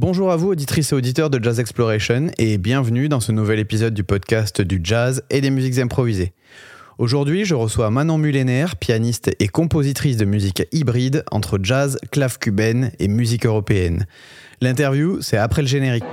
Bonjour à vous, auditrices et auditeurs de Jazz Exploration, et bienvenue dans ce nouvel épisode du podcast du jazz et des musiques improvisées. Aujourd'hui, je reçois Manon Mullenaire, pianiste et compositrice de musique hybride entre jazz, clave cubaine et musique européenne. L'interview, c'est après le générique.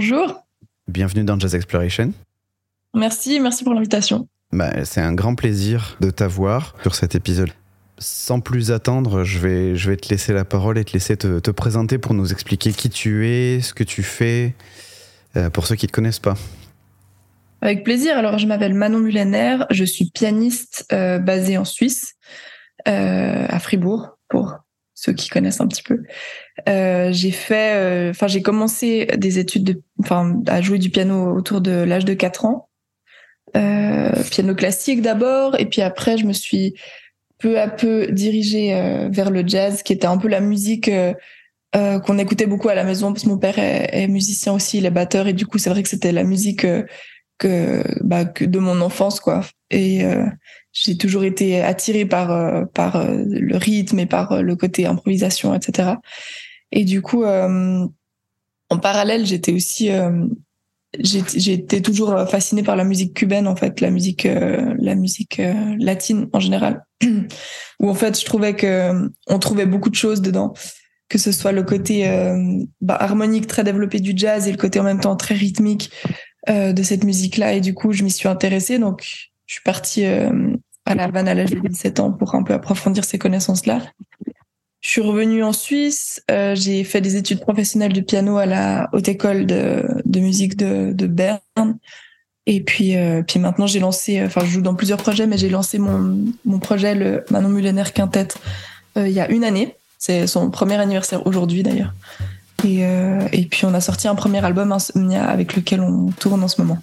Bonjour. Bienvenue dans Jazz Exploration. Merci, merci pour l'invitation. Bah, c'est un grand plaisir de t'avoir sur cet épisode. Sans plus attendre, je vais, je vais te laisser la parole et te laisser te, te présenter pour nous expliquer qui tu es, ce que tu fais, euh, pour ceux qui ne te connaissent pas. Avec plaisir. Alors, je m'appelle Manon Mullener. Je suis pianiste euh, basée en Suisse, euh, à Fribourg, pour ceux qui connaissent un petit peu. Euh, j'ai fait, enfin, j'ai commencé des études de, enfin, à jouer du piano autour de l'âge de 4 ans. Euh, piano classique d'abord, et puis après, je me suis peu à peu dirigée euh, vers le jazz, qui était un peu la musique euh, euh, qu'on écoutait beaucoup à la maison, parce que mon père est, musicien aussi, il est batteur, et du coup, c'est vrai que c'était la musique euh, que, bah, que de mon enfance, quoi. Et euh, j'ai toujours été attirée par euh, par le rythme et par le côté improvisation, etc. Et du coup, en parallèle, j'étais aussi été toujours fascinée par la musique cubaine en fait la musique euh, la musique euh, latine en général où en fait je trouvais que on trouvait beaucoup de choses dedans que ce soit le côté euh, bah, harmonique très développé du jazz et le côté en même temps très rythmique de cette musique là et du coup je m'y suis intéressée donc je suis partie à La Havane à l'âge de 17 ans pour un peu approfondir ces connaissances là je suis revenue en Suisse. Euh, j'ai fait des études professionnelles de piano à la haute école de, musique de, de Berne. Et puis, euh, puis maintenant, j'ai lancé. Enfin, je joue dans plusieurs projets, mais j'ai lancé mon, mon projet, le Manon Mullener Quintet, euh, il y a une année. C'est son premier anniversaire aujourd'hui, d'ailleurs. Et, euh, et puis, on a sorti un premier album, Insomnia, avec lequel on tourne en ce moment.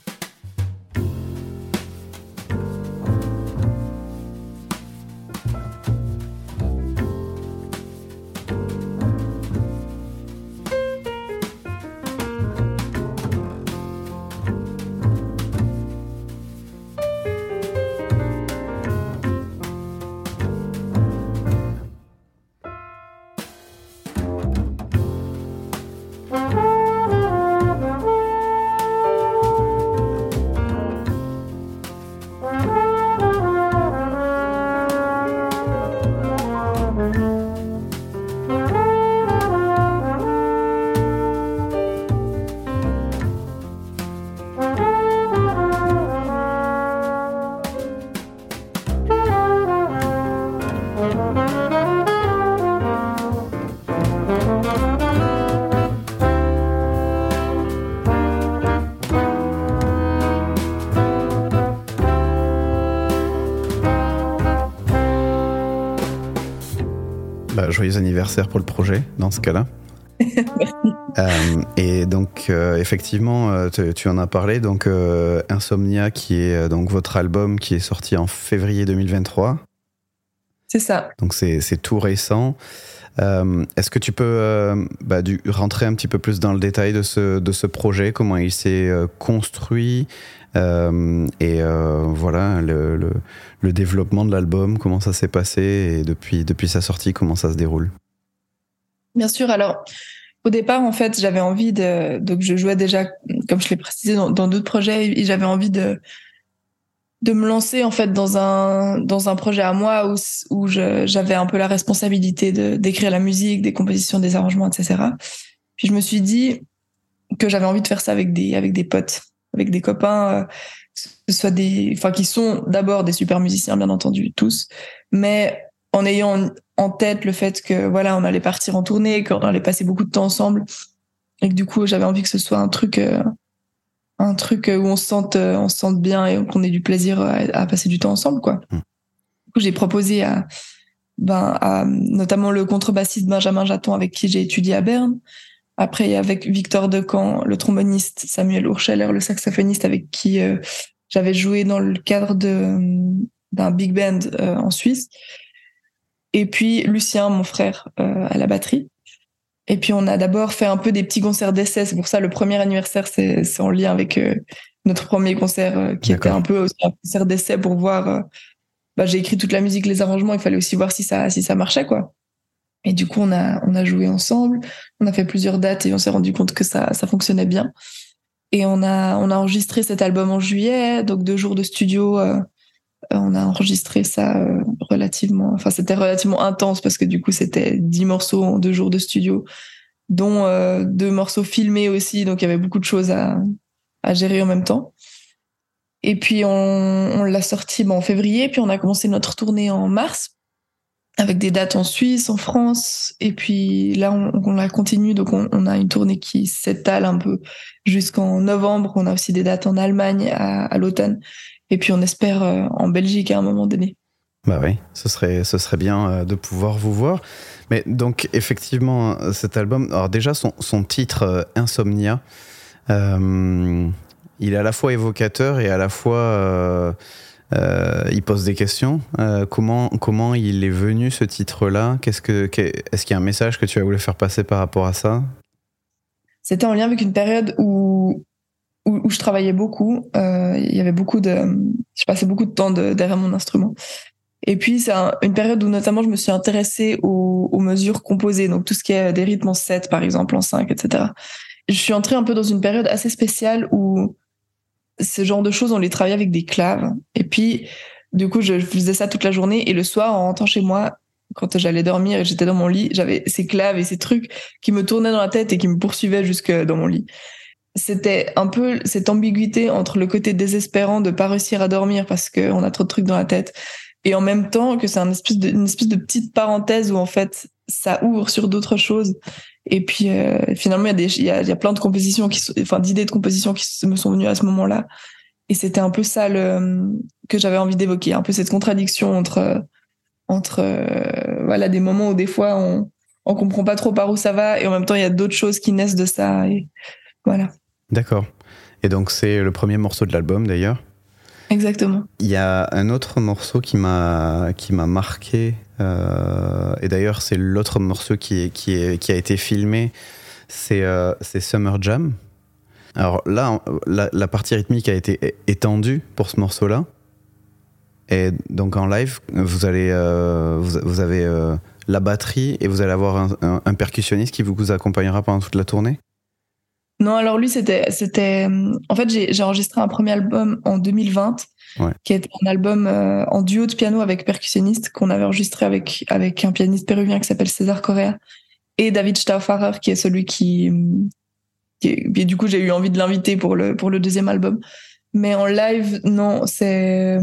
Joyeux anniversaire pour le projet dans ce cas-là. euh, et donc euh, effectivement, euh, tu, en as parlé. Donc euh, Insomnia, qui est donc votre album qui est sorti en février 2023. C'est ça. Donc c'est c'est tout récent. Euh, Est-ce que tu peux euh, bah, rentrer un petit peu plus dans le détail de ce, projet, comment il s'est euh, construit et voilà le, développement de l'album, comment ça s'est passé et depuis, depuis sa sortie, comment ça se déroule? Bien sûr. Alors, au départ, en fait, j'avais envie de. Donc, je jouais déjà, comme je l'ai précisé dans d'autres projets, et j'avais envie de de me lancer en fait dans un dans un projet à moi où où j'avais un peu la responsabilité de d'écrire la musique, des compositions, des arrangements, etc. Puis je me suis dit que j'avais envie de faire ça avec des avec des potes, avec des copains, euh, ce soit des, enfin qui sont d'abord des super musiciens bien entendu tous, mais en ayant en tête le fait que voilà on allait partir en tournée, qu'on allait passer beaucoup de temps ensemble, et que du coup j'avais envie que ce soit un truc euh, un truc où on se sente euh, on se sente bien et qu'on ait du plaisir à, à passer du temps ensemble quoi. Mm. Du coup j'ai proposé à ben, à, notamment le contrebassiste Benjamin Jaton avec qui j'ai étudié à Berne. Après, avec Victor Decamp, le tromboniste Samuel Urscheller, le saxophoniste avec qui euh, j'avais joué dans le cadre d'un big band euh, en Suisse. Et puis Lucien, mon frère, euh, à la batterie. Et puis on a d'abord fait un peu des petits concerts d'essai. C'est pour ça le premier anniversaire, c'est en lien avec notre premier concert qui était un peu aussi un concert d'essai pour voir. Bah, j'ai écrit toute la musique, les arrangements. Il fallait aussi voir si ça si ça marchait quoi. Et du coup on a on a joué ensemble. On a fait plusieurs dates et on s'est rendu compte que ça ça fonctionnait bien. Et on a on a enregistré cet album en juillet, donc deux jours de studio euh, on a enregistré ça euh, relativement, enfin c'était relativement intense parce que du coup c'était dix morceaux en deux jours de studio, dont euh, deux morceaux filmés aussi, donc il y avait beaucoup de choses à, gérer en même temps. Et puis on, l'a sorti en février, puis on a commencé notre tournée en mars avec des dates en Suisse, en France, et puis là on, la continue, donc on, on, a une tournée qui s'étale un peu jusqu'en novembre. On a aussi des dates en Allemagne à, à l'automne, et puis on espère euh, en Belgique à un moment donné. Bah oui, ce serait, ce serait bien euh, de pouvoir vous voir. Mais donc effectivement, cet album, alors déjà son, son titre euh, Insomnia, euh, il est à la fois évocateur et à la fois euh, euh, il pose des questions. comment, comment il est venu ce titre-là? Qu'est-ce que, Est-ce qu'il y a un message que tu as voulu faire passer par rapport à ça? C'était en lien avec une période où où, je travaillais beaucoup. Euh, il y avait beaucoup de, je passais beaucoup de temps de, derrière mon instrument. Et puis c'est un, une période où notamment je me suis intéressée aux, aux, mesures composées, donc tout ce qui est des rythmes en 7 par exemple, en 5, etc. Je suis entrée un peu dans une période assez spéciale où ce genre de choses on les travaillait avec des claves. Et puis du coup je faisais ça toute la journée et le soir en rentrant chez moi, quand j'allais dormir et j'étais dans mon lit, j'avais ces claves et ces trucs qui me tournaient dans la tête et qui me poursuivaient jusque dans mon lit c'était un peu cette ambiguïté entre le côté désespérant de pas réussir à dormir parce qu'on a trop de trucs dans la tête et en même temps que c'est un espèce de, une espèce de petite parenthèse où en fait ça ouvre sur d'autres choses. Et puis euh, finalement il y y a, y a, plein de compositions qui enfin d'idées de composition qui me sont venues à ce moment-là. Et c'était un peu ça le que j'avais envie d'évoquer un peu cette contradiction entre entre euh, voilà des moments où des fois on on comprend pas trop par où ça va et en même temps il y a d'autres choses qui naissent de ça et voilà D'accord. Et donc c'est le premier morceau de l'album d'ailleurs. Exactement. Il y a un autre morceau qui m'a qui m'a marqué euh, et d'ailleurs c'est l'autre morceau qui est, qui est, qui a été filmé. C'est euh, Summer Jam. Alors là, la, la, partie rythmique a été étendue pour ce morceau-là. Et donc en live, vous allez, euh, vous, vous, avez euh, la batterie et vous allez avoir un, un, un percussionniste qui vous accompagnera pendant toute la tournée. Non, alors lui, c'était, c'était. En fait, j'ai enregistré un premier album en 2020, ouais. qui est un album euh, en duo de piano avec percussionniste qu'on avait enregistré avec avec un pianiste péruvien qui s'appelle César Correa et David Stauffacher, qui est celui qui. qui est... Et du coup, j'ai eu envie de l'inviter pour le pour le deuxième album. Mais en live, non, c'est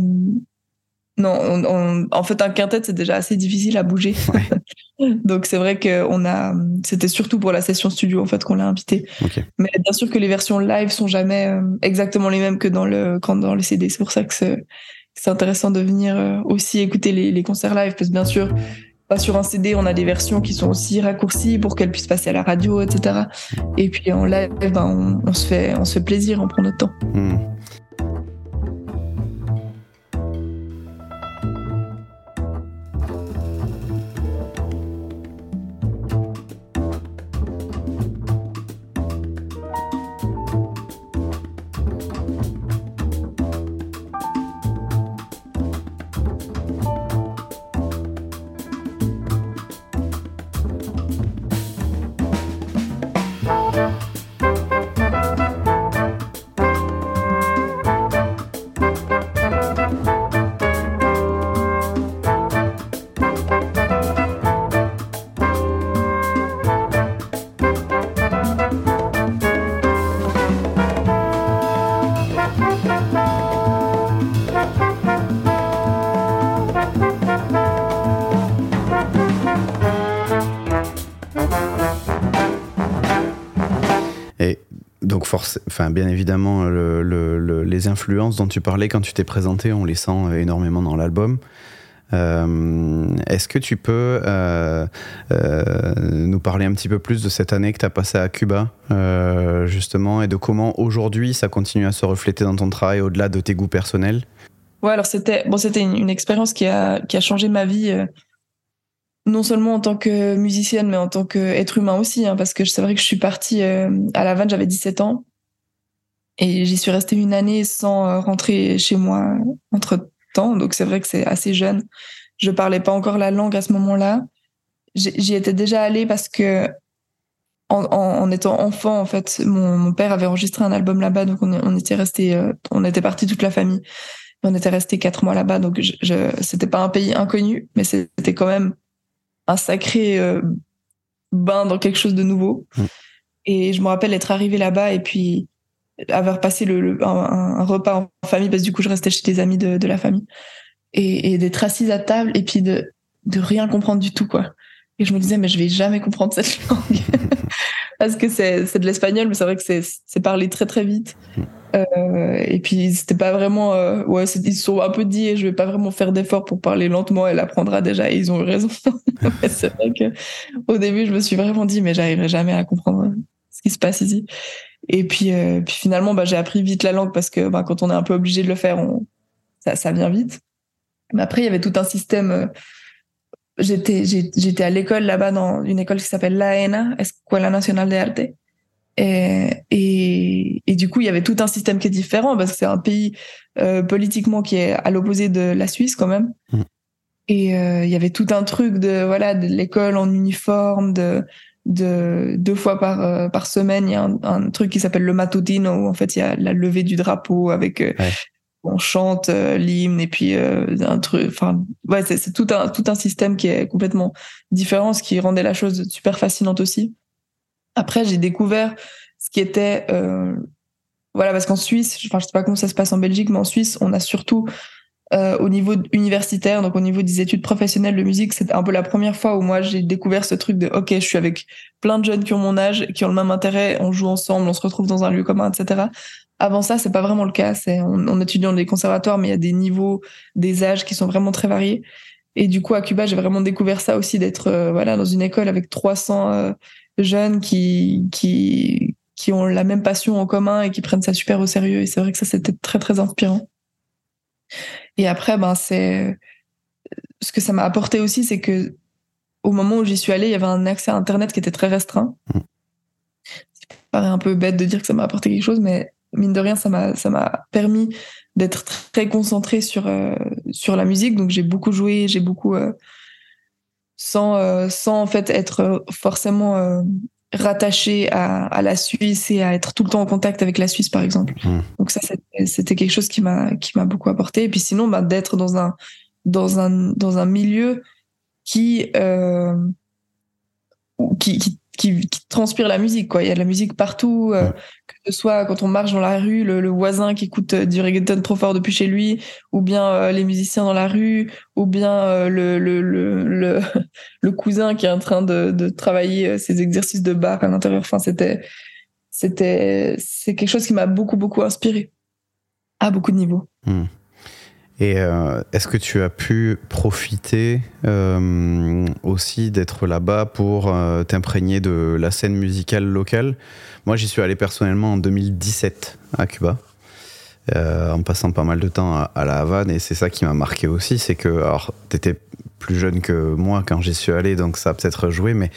non, on, on, en fait, un quintet, c'est déjà assez difficile à bouger. Ouais. Donc, c'est vrai que on a, c'était surtout pour la session studio, en fait, qu'on l'a invité. Okay. Mais bien sûr que les versions live sont jamais euh, exactement les mêmes que dans le, quand dans le CD. C'est pour ça que c'est, intéressant de venir euh, aussi écouter les, les, concerts live, parce que bien sûr, pas sur un CD, on a des versions qui sont aussi raccourcies pour qu'elles puissent passer à la radio, etc. Et puis en live, ben, on, on, se fait, on se fait plaisir, on prend notre temps. Mmh. Enfin, bien évidemment, le, le, le, les influences dont tu parlais quand tu t'es présenté, on les sent énormément dans l'album. Est-ce que tu peux nous parler un petit peu plus de cette année que tu as passée à Cuba, justement, et de comment aujourd'hui ça continue à se refléter dans ton travail au-delà de tes goûts personnels? Ouais, alors c'était bon, une, expérience qui a, qui a changé ma vie non seulement en tant que musicienne, mais en tant qu'être humain aussi, hein, parce que c'est vrai que je suis partie à La Havane, j'avais 17 ans, et j'y suis restée une année sans euh, rentrer chez moi entre temps, donc c'est vrai que c'est assez jeune. Je parlais pas encore la langue à ce moment-là. J'y étais déjà allée parce que en, en, étant enfant, en fait, mon, mon, père avait enregistré un album là-bas, donc on, on était resté, euh, on était parti toute la famille. On était resté quatre mois là-bas, donc je, je c'était pas un pays inconnu, mais c'était quand même un sacré euh, bain dans quelque chose de nouveau. Mm. Et je me rappelle être arrivée là-bas et puis avoir passé le, un, repas en famille parce que du coup je restais chez des amis de, de la famille. Et, et d'être assise à table et puis de de rien comprendre du tout quoi. Et je me disais mais je vais jamais comprendre cette langue. Parce que c'est de l'espagnol mais c'est vrai que c'est parlé très très vite. Mm. euh, et puis c'était pas vraiment euh, ouais ils se sont un peu dit et je vais pas vraiment faire d'efforts pour parler lentement elle apprendra déjà. Et ils ont eu raison. C'est vrai que au début je me suis vraiment dit mais j'arriverai jamais à comprendre ce qui se passe ici et puis, euh, puis finalement, bah, j'ai appris vite la langue parce que bah, quand on est un peu obligé de le faire, on, ça, ça vient vite. Mais après, il y avait tout un système. Euh, j'étais, j'étais à l'école là-bas dans une école qui s'appelle l'AENA, Escuela Nacional de Arte. Et, et, et, du coup, il y avait tout un système qui est différent parce que c'est un pays euh, politiquement qui est à l'opposé de la Suisse quand même. Mmh. Et euh, il y avait tout un truc de voilà de l'école en uniforme, de de deux fois par euh, par semaine, il y a un, truc qui s'appelle le matutino où en fait il y a la levée du drapeau avec euh, on chante euh, l'hymne et puis un truc enfin ouais c'est tout un tout un système qui est complètement différent ce qui rendait la chose super fascinante aussi. Après, j'ai découvert ce qui était voilà parce qu'en Suisse, enfin je sais pas comment ça se passe en Belgique mais en Suisse, on a surtout euh, au niveau universitaire, donc au niveau des études professionnelles de musique, c'était un peu la première fois où moi j'ai découvert ce truc de ok, je suis avec plein de jeunes qui ont mon âge, qui ont le même intérêt, on joue ensemble, on se retrouve dans un lieu commun, etc. Avant ça, c'est pas vraiment le cas. C'est on, on étudie dans des conservatoires, mais il y a des niveaux, des âges qui sont vraiment très variés. Et du coup, à Cuba, j'ai vraiment découvert ça aussi d'être euh, voilà dans une école avec 300 euh, jeunes qui qui qui ont la même passion en commun et qui prennent ça super au sérieux. Et c'est vrai que ça, c'était très très inspirant. Et après, ben, c'est ce que ça m'a apporté aussi, c'est que au moment où j'y suis allée, il y avait un accès à Internet qui était très restreint. Ça paraît un peu bête de dire que ça m'a apporté quelque chose, mais mine de rien, ça m'a ça m'a permis d'être très concentrée sur euh, sur la musique. Donc j'ai beaucoup joué, j'ai beaucoup euh, sans euh, sans en fait être forcément rattaché à, à, la Suisse et à être tout le temps en contact avec la Suisse, par exemple. Mmh. Donc ça, c'était quelque chose qui m'a qui m'a beaucoup apporté. Et puis sinon, bah, d'être dans un dans un dans un milieu qui euh, qui, qui qui, transpire la musique quoi. Il y a de la musique partout euh, que ce soit quand on marche dans la rue le, voisin qui écoute euh, du reggaeton trop fort depuis chez lui ou bien euh, les musiciens dans la rue ou bien le, le, le, le, cousin qui est en train de, de travailler ses exercices de bar à l'intérieur. Enfin c'était c'était c'est quelque chose qui m'a beaucoup beaucoup inspiré à beaucoup de niveaux. Hmm. Et euh, est-ce que tu as pu profiter euh, aussi d'être là-bas pour euh, t'imprégner de la scène musicale locale? Moi, j'y suis allé personnellement en 2017 à Cuba, en passant pas mal de temps à, à la Havane, et c'est ça qui m'a marqué aussi, c'est que, alors, t'étais plus jeune que moi quand j'y suis allé, donc ça a peut-être joué, mais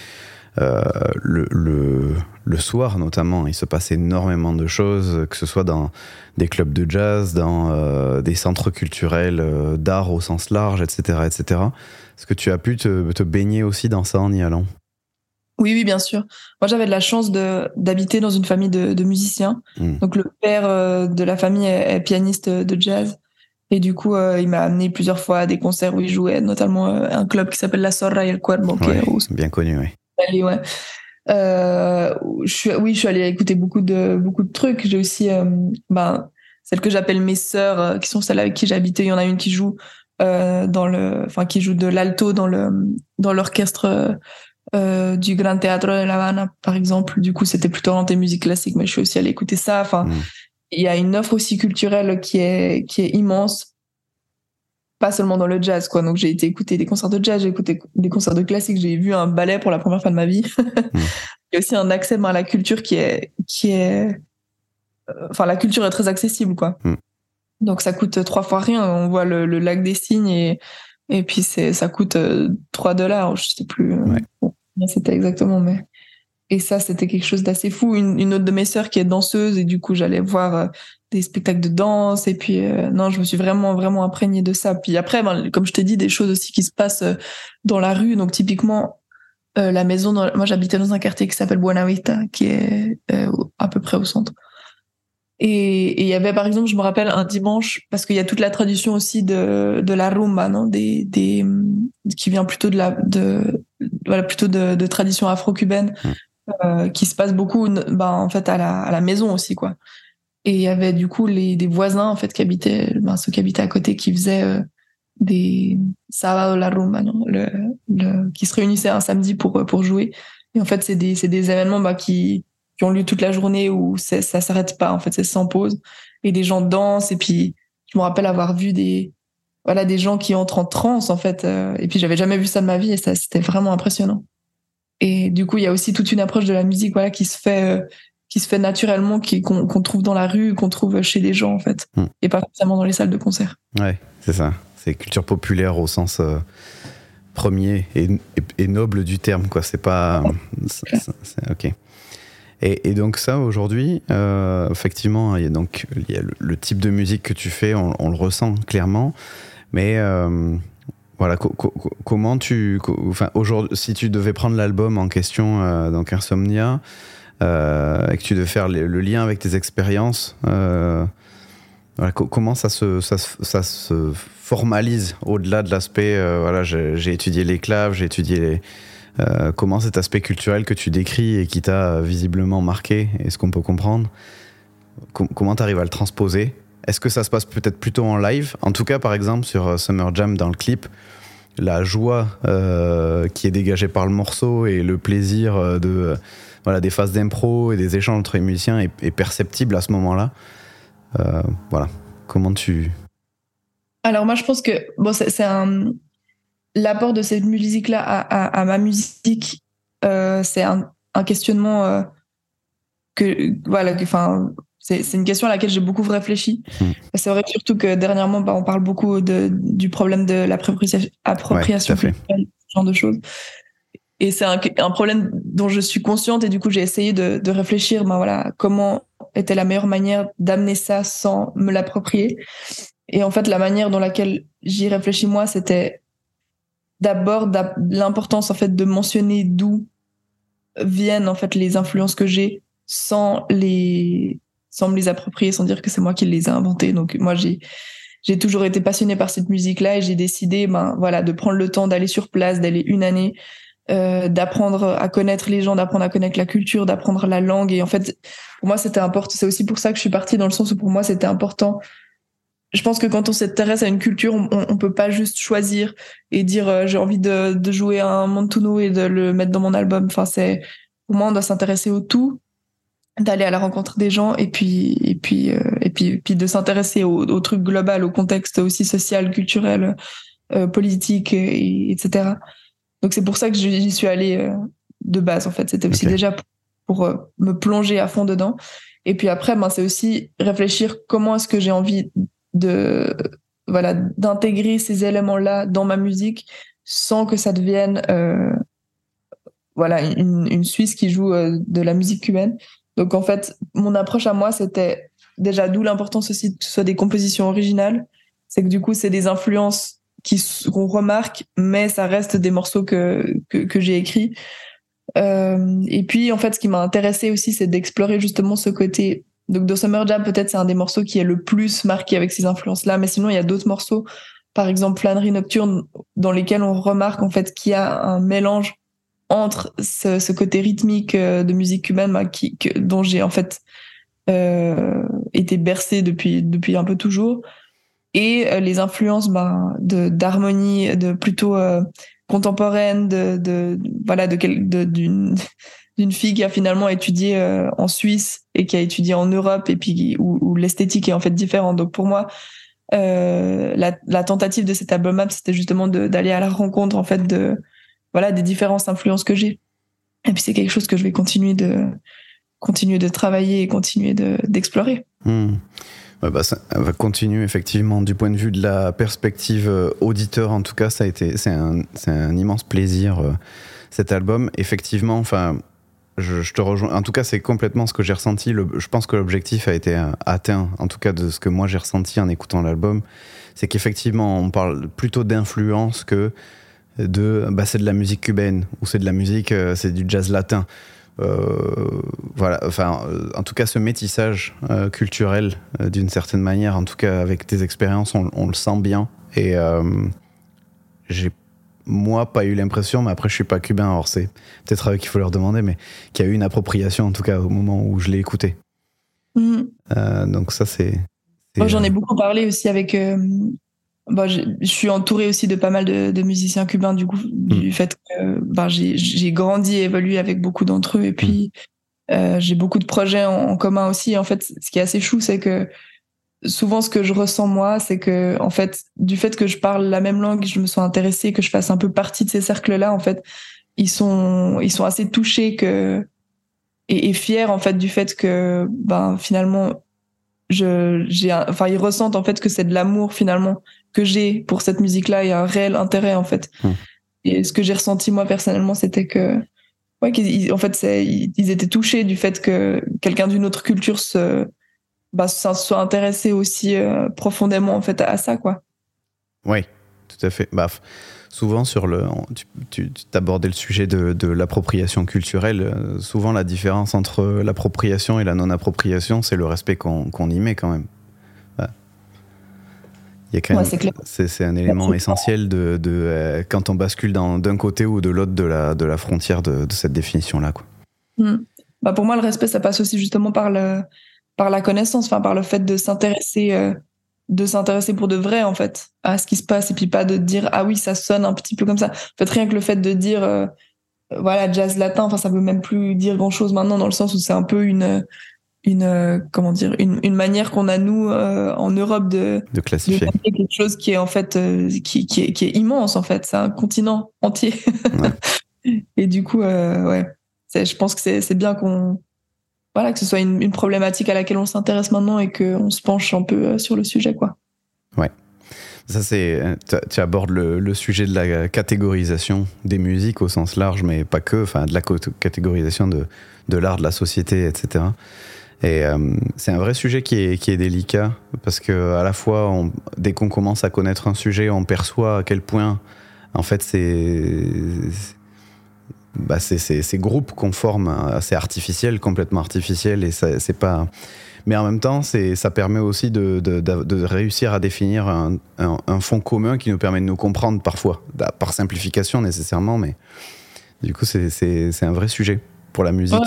le, le, le, soir notamment, il se passe énormément de choses, que ce soit dans des clubs de jazz, dans euh, des centres culturels euh, d'art au sens large, etc., etc. Est-ce que tu as pu te, te, baigner aussi dans ça en y allant? Oui, oui, bien sûr. Moi, j'avais de la chance d'habiter dans une famille de, de musiciens. Hmm. Donc, le père de la famille est, pianiste de jazz. Et du coup, il m'a amené plusieurs fois à des concerts où il jouait, notamment un club qui s'appelle La Sorra y el Cuervo. bien connu, oui ouais. Euh, je suis, oui, je suis allée écouter beaucoup de beaucoup de trucs. J'ai aussi, euh, ben, celles que j'appelle mes sœurs, euh, qui sont celles avec qui j'habitais. Il y en a une qui joue euh, dans le, enfin, qui joue de l'alto dans le dans l'orchestre du Grand Teatro de La Habana, par exemple. Du coup, c'était plutôt orienté musique classique, mais je suis aussi allée écouter ça. Enfin, mm. il y a une offre aussi culturelle qui est qui est immense. Pas seulement dans le jazz, quoi. Donc j'ai été écouter des concerts de jazz, j'ai écouté des concerts de classique, j'ai vu un ballet pour la première fois de ma vie. Mm. Il y a aussi un accès ben, à la culture qui est, qui est, euh, enfin la culture est très accessible, quoi. Mm. Donc ça coûte trois fois rien. On voit le, lac des Cygnes et et puis c'est ça coûte 3 dollars, je sais plus. c'était exactement, mais et ça, c'était quelque chose d'assez fou. Une, une, autre de mes sœurs qui est danseuse et du coup, j'allais voir euh, des spectacles de danse et puis euh, non, je me suis vraiment vraiment imprégnée de ça. Puis après, ben, comme je t'ai dit, des choses aussi qui se passent euh, dans la rue. Donc typiquement, la maison, dans, moi j'habitais dans un quartier qui s'appelle Buenavista, qui est à peu près au centre. Et il y avait par exemple, je me rappelle un dimanche, parce qu'il y a toute la tradition aussi de, de la rumba, non, des, des qui vient plutôt de la de voilà plutôt de, de tradition afro-cubaine. Mmh. Euh, qui se passe beaucoup ben, en fait à la, à la maison aussi quoi et il y avait du coup les des voisins en fait qui habitaient ben, ceux qui habitaient à côté qui faisaient euh, des sábado la rumba non le, qui se réunissaient un samedi pour pour jouer. Et en fait c'est des c'est des événements bah, qui qui ont lieu toute la journée où ça s'arrête pas en fait c'est sans pause. Et les gens dansent et puis je me rappelle avoir vu des voilà des gens qui entrent en transe en fait euh, et puis j'avais jamais vu ça de ma vie et ça c'était vraiment impressionnant. Et du coup, il y a aussi toute une approche de la musique, voilà, qui se fait, euh, qui se fait naturellement, qu'on trouve dans la rue, qu'on trouve chez les gens en fait, hmm. et pas forcément dans les salles de concert. Ouais, c'est ça. C'est culture populaire au sens euh, premier et, et, noble du terme, quoi. C'est pas, ok. Et, et, donc ça, aujourd'hui, euh, effectivement, il y a donc il y a le, type de musique que tu fais, on, on le ressent clairement, mais voilà, comment tu, enfin aujourd'hui, si tu devais prendre l'album en question, euh, donc Insomnia, euh, et que tu devais faire le, lien avec tes expériences, euh, comment ça se, formalise au-delà de l'aspect, voilà, j'ai étudié les claves, j'ai étudié comment cet aspect culturel que tu décris et qui t'a visiblement marqué, est-ce qu'on peut comprendre? Comment tu arrives à le transposer? Est-ce que ça se passe peut-être plutôt en live? En tout cas, par exemple, sur euh, Summer Jam, dans le clip, la joie euh, qui est dégagée par le morceau et le plaisir euh, de, voilà, des phases d'impro et des échanges entre les musiciens est, perceptible à ce moment-là. voilà. Comment tu. Alors, moi, je pense que bon, c'est un. L'apport de cette musique-là à, ma musique, c'est un, un, questionnement que. Voilà, enfin c'est une question à laquelle j'ai beaucoup réfléchi. Hmm. C'est vrai surtout que dernièrement, bah, on parle beaucoup de, du problème de l'appropriation appropriation ce genre de choses. Et c'est un, problème dont je suis consciente et du coup j'ai essayé de, de réfléchir, ben voilà, comment était la meilleure manière d'amener ça sans me l'approprier. Et en fait, la manière dans laquelle j'y réfléchis moi, c'était d'abord l'importance en fait de mentionner d'où viennent en fait les influences que j'ai sans les sans me les approprier, sans dire que c'est moi qui les ai inventés. Donc moi, j'ai j'ai toujours été passionnée par cette musique-là et j'ai décidé, ben voilà, de prendre le temps d'aller sur place, d'aller une année, euh, d'apprendre à connaître les gens, d'apprendre à connaître la culture, d'apprendre la langue. Et en fait, pour moi, c'était important. C'est aussi pour ça que je suis partie dans le sens où pour moi, c'était important. Je pense que quand on s'intéresse à une culture, on, on peut pas juste choisir et dire euh, j'ai envie de, de jouer un Montuno et de le mettre dans mon album. Enfin, c'est pour moi, on doit s'intéresser au tout d'aller à la rencontre des gens et puis et puis euh, et puis puis de s'intéresser au, truc global au contexte aussi social culturel politique et, etc donc c'est pour ça que j'y suis allée euh, de base en fait. C'était aussi déjà pour, me plonger à fond dedans. Et puis après ben c'est aussi réfléchir comment est-ce que j'ai envie de voilà d'intégrer ces éléments là dans ma musique sans que ça devienne voilà une, une Suisse qui joue de la musique cubaine. Donc en fait, mon approche à moi, c'était déjà d'où l'importance aussi que ce soit des compositions originales. C'est que du coup, c'est des influences qu'on remarque, mais ça reste des morceaux que que, j'ai écrits. Euh, et puis en fait, ce qui m'a intéressé aussi, c'est d'explorer justement ce côté. Donc dans Summer Jam, peut-être c'est un des morceaux qui est le plus marqué avec ces influences-là, mais sinon il y a d'autres morceaux, par exemple Flânerie nocturne, dans lesquels on remarque en fait qu'il y a un mélange entre ce, côté rythmique euh, de musique cubaine bah, dont j'ai en fait euh, été bercée depuis depuis un peu toujours et euh, les influences de d'harmonie de plutôt euh, contemporaine de, voilà de d'une d'une fille qui a finalement étudié en Suisse et qui a étudié en Europe et puis où, l'esthétique est en fait différente donc pour moi euh, la, tentative de cet album c'était justement d'aller à la rencontre en fait de voilà des différentes influences que j'ai. Et puis c'est quelque chose que je vais continuer de continuer de travailler et continuer d'explorer. Hmm. Bah, ça va continuer effectivement du point de vue de la perspective euh, auditeur. En tout cas, ça a été c'est un, un, immense plaisir euh, cet album. Effectivement, enfin. Je, te rejoins. En tout cas, c'est complètement ce que j'ai ressenti. je pense que l'objectif a été euh, atteint, en tout cas de ce que moi j'ai ressenti en écoutant l'album. C'est qu'effectivement, on parle plutôt d'influence que de bah, c'est de la musique cubaine ou c'est de la musique, c'est du jazz latin. Euh, voilà, enfin, euh, en tout cas, ce métissage culturel, d'une certaine manière, en tout cas avec tes expériences, on, le sent bien. Et j'ai, moi, pas eu l'impression, mais après, je suis pas cubain, alors c'est peut-être avec qu'il faut leur demander, mais qu'il y a eu une appropriation, en tout cas, au moment où je l'ai écouté. Mm. donc, ça, c'est. Moi, j'en ai beaucoup parlé aussi avec bah, je, suis entourée aussi de pas mal de, de musiciens cubains du coup du hmm. fait que bah, j'ai grandi et évolué avec beaucoup d'entre eux et puis hmm. euh, j'ai beaucoup de projets en, commun aussi en fait ce qui est assez chou c'est que souvent ce que je ressens moi c'est que en fait du fait que je parle la même langue je me sois intéressée que je fasse un peu partie de ces cercles là en fait ils sont ils sont assez touchés que et, et fiers en fait du fait que ben finalement je j'ai enfin ils ressentent en fait que c'est de l'amour finalement que j'ai pour cette musique-là, il y a un réel intérêt en fait. Hmm. Et ce que j'ai ressenti moi personnellement, c'était que, ouais, qu'ils, en fait, ils étaient touchés du fait que quelqu'un d'une autre culture se, bah, soit intéressé aussi euh, profondément en fait à, ça, quoi. Oui, tout à fait. Bah, souvent sur le, tu, tu abordais le sujet de, de l'appropriation culturelle. Euh, souvent, la différence entre l'appropriation et la non-appropriation, c'est le respect qu'on, qu'on y met quand même c'est un élément essentiel de, de euh, quand on bascule d'un côté ou de l'autre de la, de la frontière de, de cette définition-là. Hmm. Bah pour moi, le respect, ça passe aussi justement par, le, par la connaissance, enfin par le fait de s'intéresser, euh, de s'intéresser pour de vrai en fait à ce qui se passe et puis pas de dire ah oui ça sonne un petit peu comme ça. En fait, rien que le fait de dire euh, voilà jazz latin, enfin ça veut même plus dire grand chose maintenant dans le sens où c'est un peu une une euh, comment dire une, une manière qu'on a nous euh, en Europe de, de classifier. quelque chose qui est en fait euh, qui, qui, est, qui, est, immense en fait. C'est un continent entier. Et du coup ouais. Je pense que c'est bien qu'on voilà que ce soit une, une, problématique à laquelle on s'intéresse maintenant et qu'on se penche un peu sur le sujet quoi. Ouais. Ça c'est tu abordes le, le, sujet de la catégorisation des musiques au sens large mais pas que enfin de la catégorisation de de l'art de la société etc et euh, c'est un vrai sujet qui est, délicat parce que à la fois, dès qu'on commence à connaître un sujet, on perçoit à quel point, en fait, c'est bah, ces groupes qu'on forme assez artificiels, complètement artificiels, et c'est pas. Mais en même temps, ça permet aussi de, réussir à définir un, fond commun qui nous permet de nous comprendre parfois, par simplification nécessairement, mais du coup, c'est un vrai sujet pour la musique.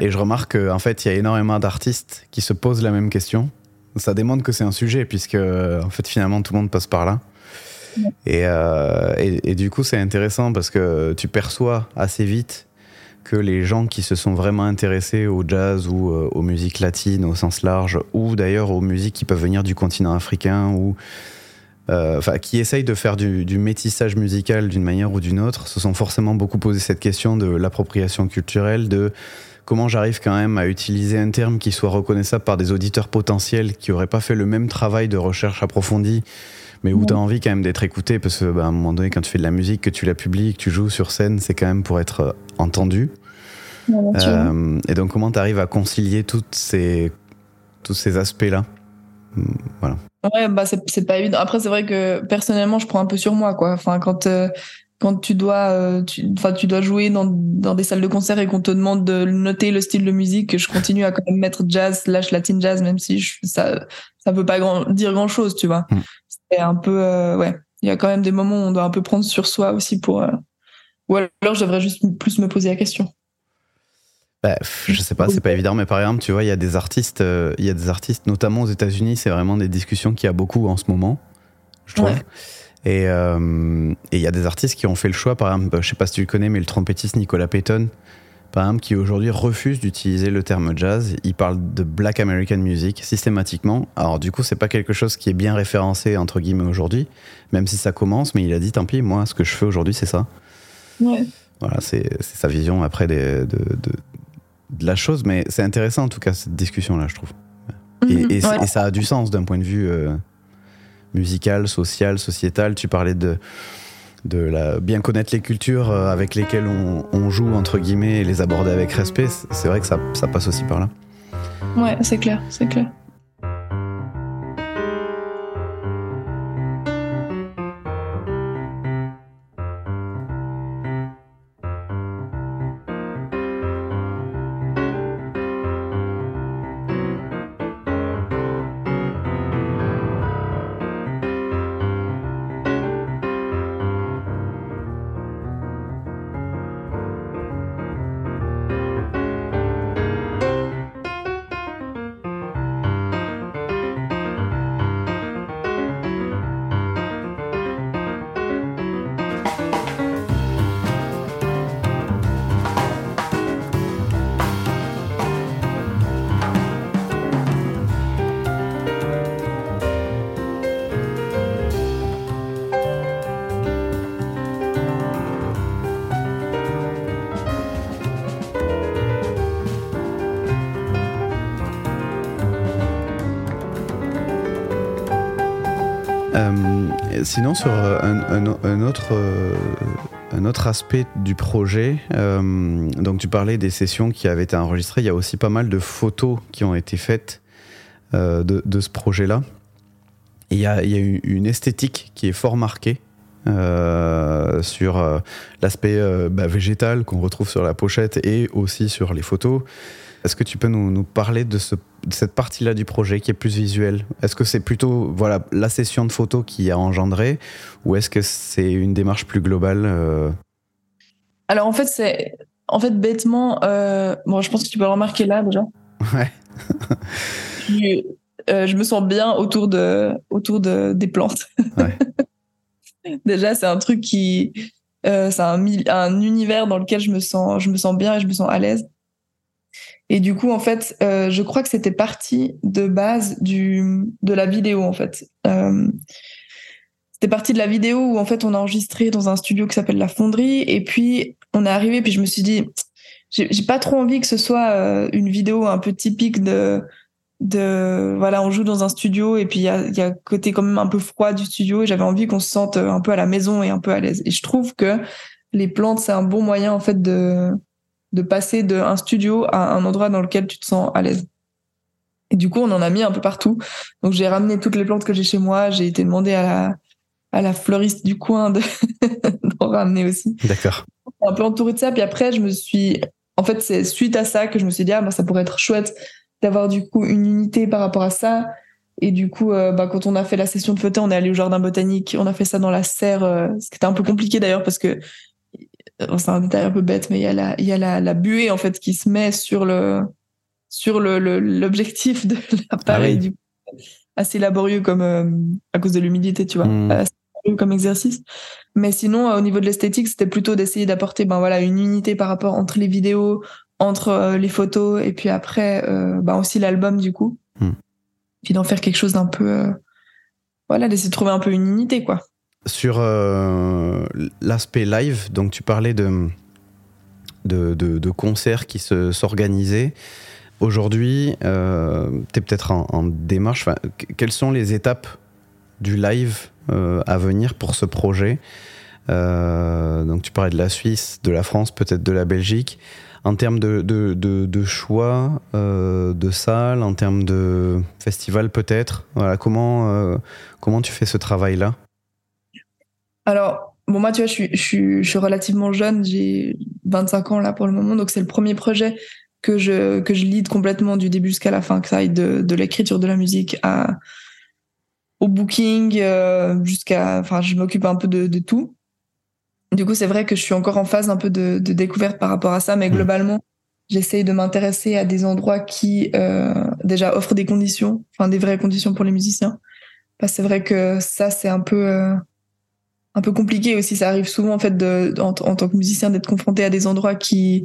Et je remarque qu'en fait, il y a énormément d'artistes qui se posent la même question. Ça démontre que c'est un sujet, puisque en fait, finalement, tout le monde passe par là. Euh, et, et, du coup, c'est intéressant parce que tu perçois assez vite que les gens qui se sont vraiment intéressés au jazz ou euh, aux musiques latines au sens large, ou d'ailleurs aux musiques qui peuvent venir du continent africain, ou enfin, qui essayent de faire du, du métissage musical d'une manière ou d'une autre, se sont forcément beaucoup posé cette question de l'appropriation culturelle, de comment j'arrive quand même à utiliser un terme qui soit reconnaissable par des auditeurs potentiels qui n'auraient pas fait le même travail de recherche approfondie, mais où tu as envie quand même d'être écouté, parce que bah, à un moment donné, quand tu fais de la musique, que tu la publies, que tu joues sur scène, c'est quand même pour être euh, entendu. Euh, et donc, comment tu arrives à concilier toutes ces, tous ces aspects-là? Hmm, Voilà. Ouais, bah c'est pas évident. Après, c'est vrai que personnellement, je prends un peu sur moi, quoi. Enfin, quand euh, quand tu dois, euh, tu, enfin, tu dois jouer dans, dans des salles de concert et qu'on te demande de noter le style de musique, je continue à quand même mettre jazz slash latin jazz, même si je, ça, ça veut pas grand, dire grand chose, tu vois. Mm. C'est un peu, euh, ouais. Il y a quand même des moments où on doit un peu prendre sur soi aussi pour, euh, ou alors je devrais juste plus me poser la question. Bah, je sais pas, c'est pas évident, mais par exemple, tu vois, il y a des artistes, il y a des artistes, notamment aux États-Unis, c'est vraiment des discussions qu'il y a beaucoup en ce moment, je trouve. Euh, et il y a des artistes qui ont fait le choix, par exemple, je sais pas si tu le connais, mais le trompettiste Nicolas Payton, par exemple, qui aujourd'hui refuse d'utiliser le terme jazz. Il parle de Black American Music systématiquement. Alors du coup, c'est pas quelque chose qui est bien référencé entre guillemets aujourd'hui, même si ça commence. Mais il a dit, tant pis, moi, ce que je fais aujourd'hui, c'est ça. Ouais. Voilà, c'est sa vision après des, de, de, de, la chose. Mais c'est intéressant en tout cas cette discussion-là, je trouve. Et, Mhm, et, ouais. et ça a du sens d'un point de vue euh, musical, social, sociétal. Tu parlais de de la, bien connaître les cultures euh, avec lesquelles on, on joue, entre guillemets, et les aborder avec respect, c'est vrai que ça, ça passe aussi par là. Ouais, c'est clair, c'est clair. Sinon, sur euh, euh, un autre aspect du projet, euh, donc tu parlais des sessions qui avaient été enregistrées, il y a aussi pas mal de photos qui ont été faites de, ce projet-là. Et Il y a, une- esthétique qui est fort marquée sur l'aspect bah, végétal qu'on retrouve sur la pochette et aussi sur les photos. Est-ce que tu peux nous, nous parler de, ce, de cette partie-là du projet qui est plus visuelle? Est-ce que c'est plutôt voilà, la session de photos qui a engendré ou est-ce que c'est une démarche plus globale euh, Alors en fait, c'est en fait bêtement. euh, Bon, je pense que tu peux le remarquer là déjà. Ouais. Je, euh, je me sens bien autour de autour de des plantes. Ouais. déjà, c'est un truc qui c'est un, un univers dans lequel je me sens je me sens bien et je me sens à l'aise. Et du coup, en fait, euh, je crois que c'était parti de base du de la vidéo en fait. Euh, c'était parti de la vidéo où en fait on a enregistré dans un studio qui s'appelle La Fonderie et puis on est arrivé puis je me suis dit j'ai pas trop envie que ce soit euh, une vidéo un peu typique de de voilà on joue dans un studio et puis il y a y a côté quand même un peu froid du studio et j'avais envie qu'on se sente un peu à la maison et un peu à l'aise et je trouve que les plantes c'est un bon moyen en fait de de passer d'un studio à un endroit dans lequel tu te sens à l'aise et du coup on en a mis un peu partout donc j'ai ramené toutes les plantes que j'ai chez moi j'ai été demander à la à la fleuriste du coin de d'en ramener aussi D'accord. un peu entouré de ça. Puis après, je me suis. En fait, c'est suite à ça que je me suis dit, ah, bah, ça pourrait être chouette d'avoir du coup une unité par rapport à ça. Et du coup, euh, bah, quand on a fait la session de photo, on est allé au jardin botanique. On a fait ça dans la serre, euh, ce qui était un peu compliqué d'ailleurs parce que c'est un détail un peu bête, mais il y a la, il y a la, la buée en fait qui se met sur le sur le le- l'objectif de l'appareil. Ah oui. Assez laborieux comme euh, à cause de l'humidité, tu vois. Mm. Assez laborieux comme exercice. Mais sinon, euh, au niveau de l'esthétique, c'était plutôt d'essayer d'apporter ben voilà une unité par rapport entre les vidéos, entre euh, les photos et puis après ben aussi l'album du coup. Hmm. Puis d'en faire quelque chose d'un peu voilà, d'essayer de trouver un peu une unité quoi. Sur euh, l'aspect live, donc tu parlais de, de, concerts qui s'organisaient. Aujourd'hui, euh, tu es peut-être en, démarche. Quelles sont les étapes du live euh, à venir pour ce projet? Donc tu parlais de la Suisse, de la France, peut-être de la Belgique. En termes de, de, de- choix de salles, en termes de festival peut-être, voilà, comment, comment tu fais ce travail-là? Alors, bon, moi, tu vois, je suis, je suis, je suis relativement jeune, j'ai 25 ans là pour le moment, donc c'est le premier projet que je, que je lead complètement du début jusqu'à la fin, que ça aille de, de l'écriture de la musique à, au booking, euh, jusqu'à. Enfin, je m'occupe un peu de, de tout. Du coup, c'est vrai que je suis encore en phase un peu de, de découverte par rapport à ça, mais Mhm. globalement, j'essaye de m'intéresser à des endroits qui, euh, déjà, offrent des conditions, enfin, des vraies conditions pour les musiciens. Parce que c'est vrai que ça, c'est un peu. euh, un peu compliqué aussi. Ça arrive souvent en fait de, en, en tant que musicien d'être confronté à des endroits qui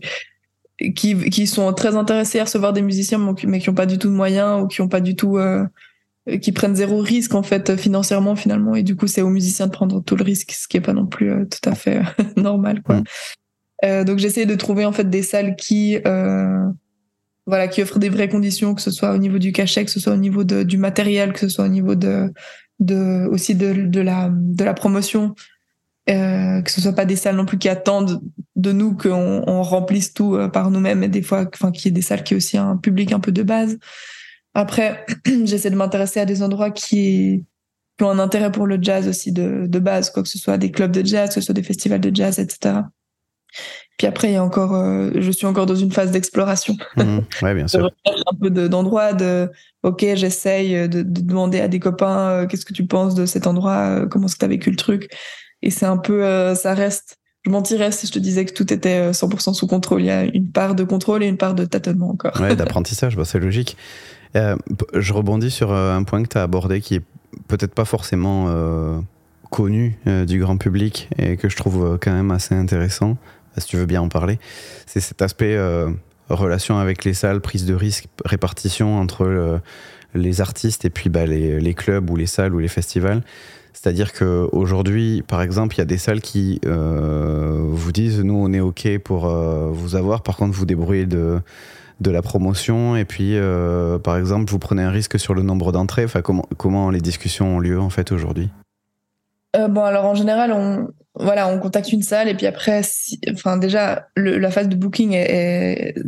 qui, qui sont très intéressés à recevoir des musiciens, mais qui n'ont pas du tout de moyens ou qui ont pas du tout, euh, qui prennent zéro risque en fait financièrement finalement. Et du coup, c'est aux musiciens de prendre tout le risque, ce qui est pas non plus euh, tout à fait normal, quoi. Mm. donc j'essaie de trouver en fait des salles qui voilà, qui offrent des vraies conditions, que ce soit au niveau du cachet, que ce soit au niveau de, du matériel, que ce soit au niveau de, de aussi de, de la de la promotion euh, que ce soit pas des salles non plus qui attendent de nous qu'on on remplisse tout euh, par nous-mêmes et des fois enfin qu'il y ait des salles qui aient aussi un public un peu de base. Après j'essaie de m'intéresser à des endroits qui, qui, ont un intérêt pour le jazz aussi de, de base quoi que ce soit des clubs de jazz que ce soit des festivals de jazz etc puis après il y a encore euh, je suis encore dans une phase d'exploration mmh, ouais bien sûr un peu d'endroits de, ok j'essaye de, de, demander à des copains euh, qu'est-ce que tu penses de cet endroit comment est-ce que tu as vécu le truc? Et c'est un peu, euh, ça reste. Je mentirais si je te disais que tout était 100% euh, sous contrôle. Il y a une part de contrôle et une part de tâtonnement encore. Ouais, d'apprentissage, bah, c'est logique. Euh, je rebondis sur un point que tu as abordé qui est peut-être pas forcément connu du grand public et que je trouve quand même assez intéressant, si tu veux bien en parler. C'est cet aspect relation avec les salles, prise de risque, répartition entre les artistes et puis bah, les, clubs ou les salles ou les festivals. C'est-à-dire qu'aujourd'hui, par exemple, il y a des salles qui euh, vous disent nous, on est OK pour euh, vous avoir, par contre, vous débrouillez de, la promotion, et puis, euh, par exemple, vous prenez un risque sur le nombre d'entrées. Enfin, comment, comment les discussions ont lieu, en fait, aujourd'hui? Bon, alors, en général, on, voilà, on contacte une salle, et puis après, enfin, déjà, la phase de booking,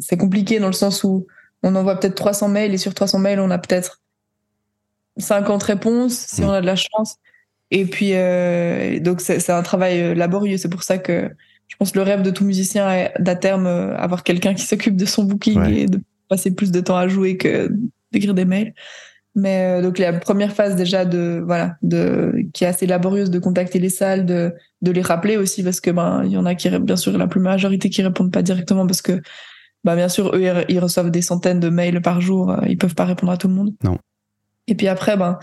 c'est compliqué dans le sens où on envoie peut-être 300 mails, et sur 300 mails, on a peut-être 50 réponses, si mmh. on a de la chance. Et puis, euh, donc, c'est un travail euh, laborieux. C'est pour ça que je pense que le rêve de tout musicien est d'à terme euh, avoir quelqu'un qui s'occupe de son booking et de passer plus de temps à jouer que d'écrire des mails. Mais donc la première phase déjà de voilà de qui est assez laborieuse de contacter les salles, de de les rappeler aussi parce que ben il y en a qui bien sûr la plus majorité qui répondent pas directement parce que bah bien sûr eux ils reçoivent des centaines de mails par jour, ils peuvent pas répondre à tout le monde. Non. Et puis après ben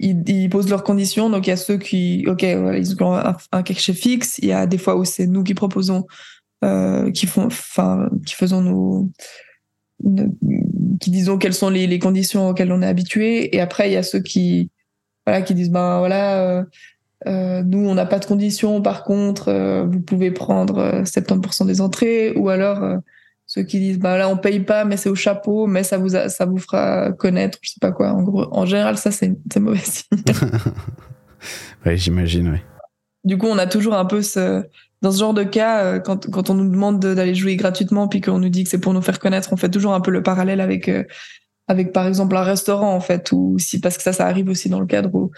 ils, posent leurs conditions. Donc il y a ceux qui, ok, voilà, ils ont un, un cachet fixe. Il y a des fois où c'est nous qui proposons, euh, qui font, enfin, qui faisons nos, qui disons quelles sont les, les, conditions auxquelles on est habitué. Et après il y a ceux qui, voilà, qui disent ben voilà, euh, euh, nous on n'a pas de conditions. Par contre, euh, vous pouvez prendre 70% des entrées, ou alors ceux qui disent bah là on paye pas mais c'est au chapeau mais ça vous ça vous fera connaître je sais pas quoi en gros en général ça c'est mauvais signe ouais j'imagine ouais du coup on a toujours un peu ce dans ce genre de cas euh, quand, quand on nous demande d'aller jouer gratuitement puis qu'on nous dit que c'est pour nous faire connaître on fait toujours un peu le parallèle avec euh, avec par exemple un restaurant en fait ou si parce que ça ça arrive aussi dans le cadre où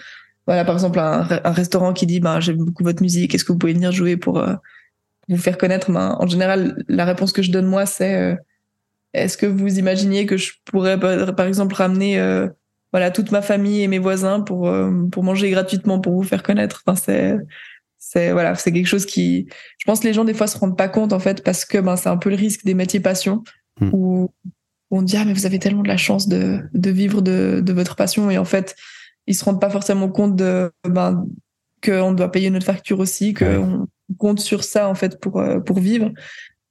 voilà par exemple un, restaurant qui dit bah j'aime beaucoup votre musique est-ce que vous pouvez venir jouer pour euh, vous faire connaître, ben, en général, la réponse que je donne moi, c'est est-ce que vous imaginiez que je pourrais, par exemple, ramener voilà toute ma famille et mes voisins pour pour manger gratuitement pour vous faire connaître? Enfin, c'est c'est voilà, c'est quelque chose qui, je pense, que les gens des fois se rendent pas compte en fait parce que ben c'est un peu le risque des métiers passion hmm. où on dit ah mais vous avez tellement de la chance de de vivre de de votre passion et en fait ils se rendent pas forcément compte de ben qu'on doit payer notre facture aussi, qu'on compte sur ça en fait pour euh, pour vivre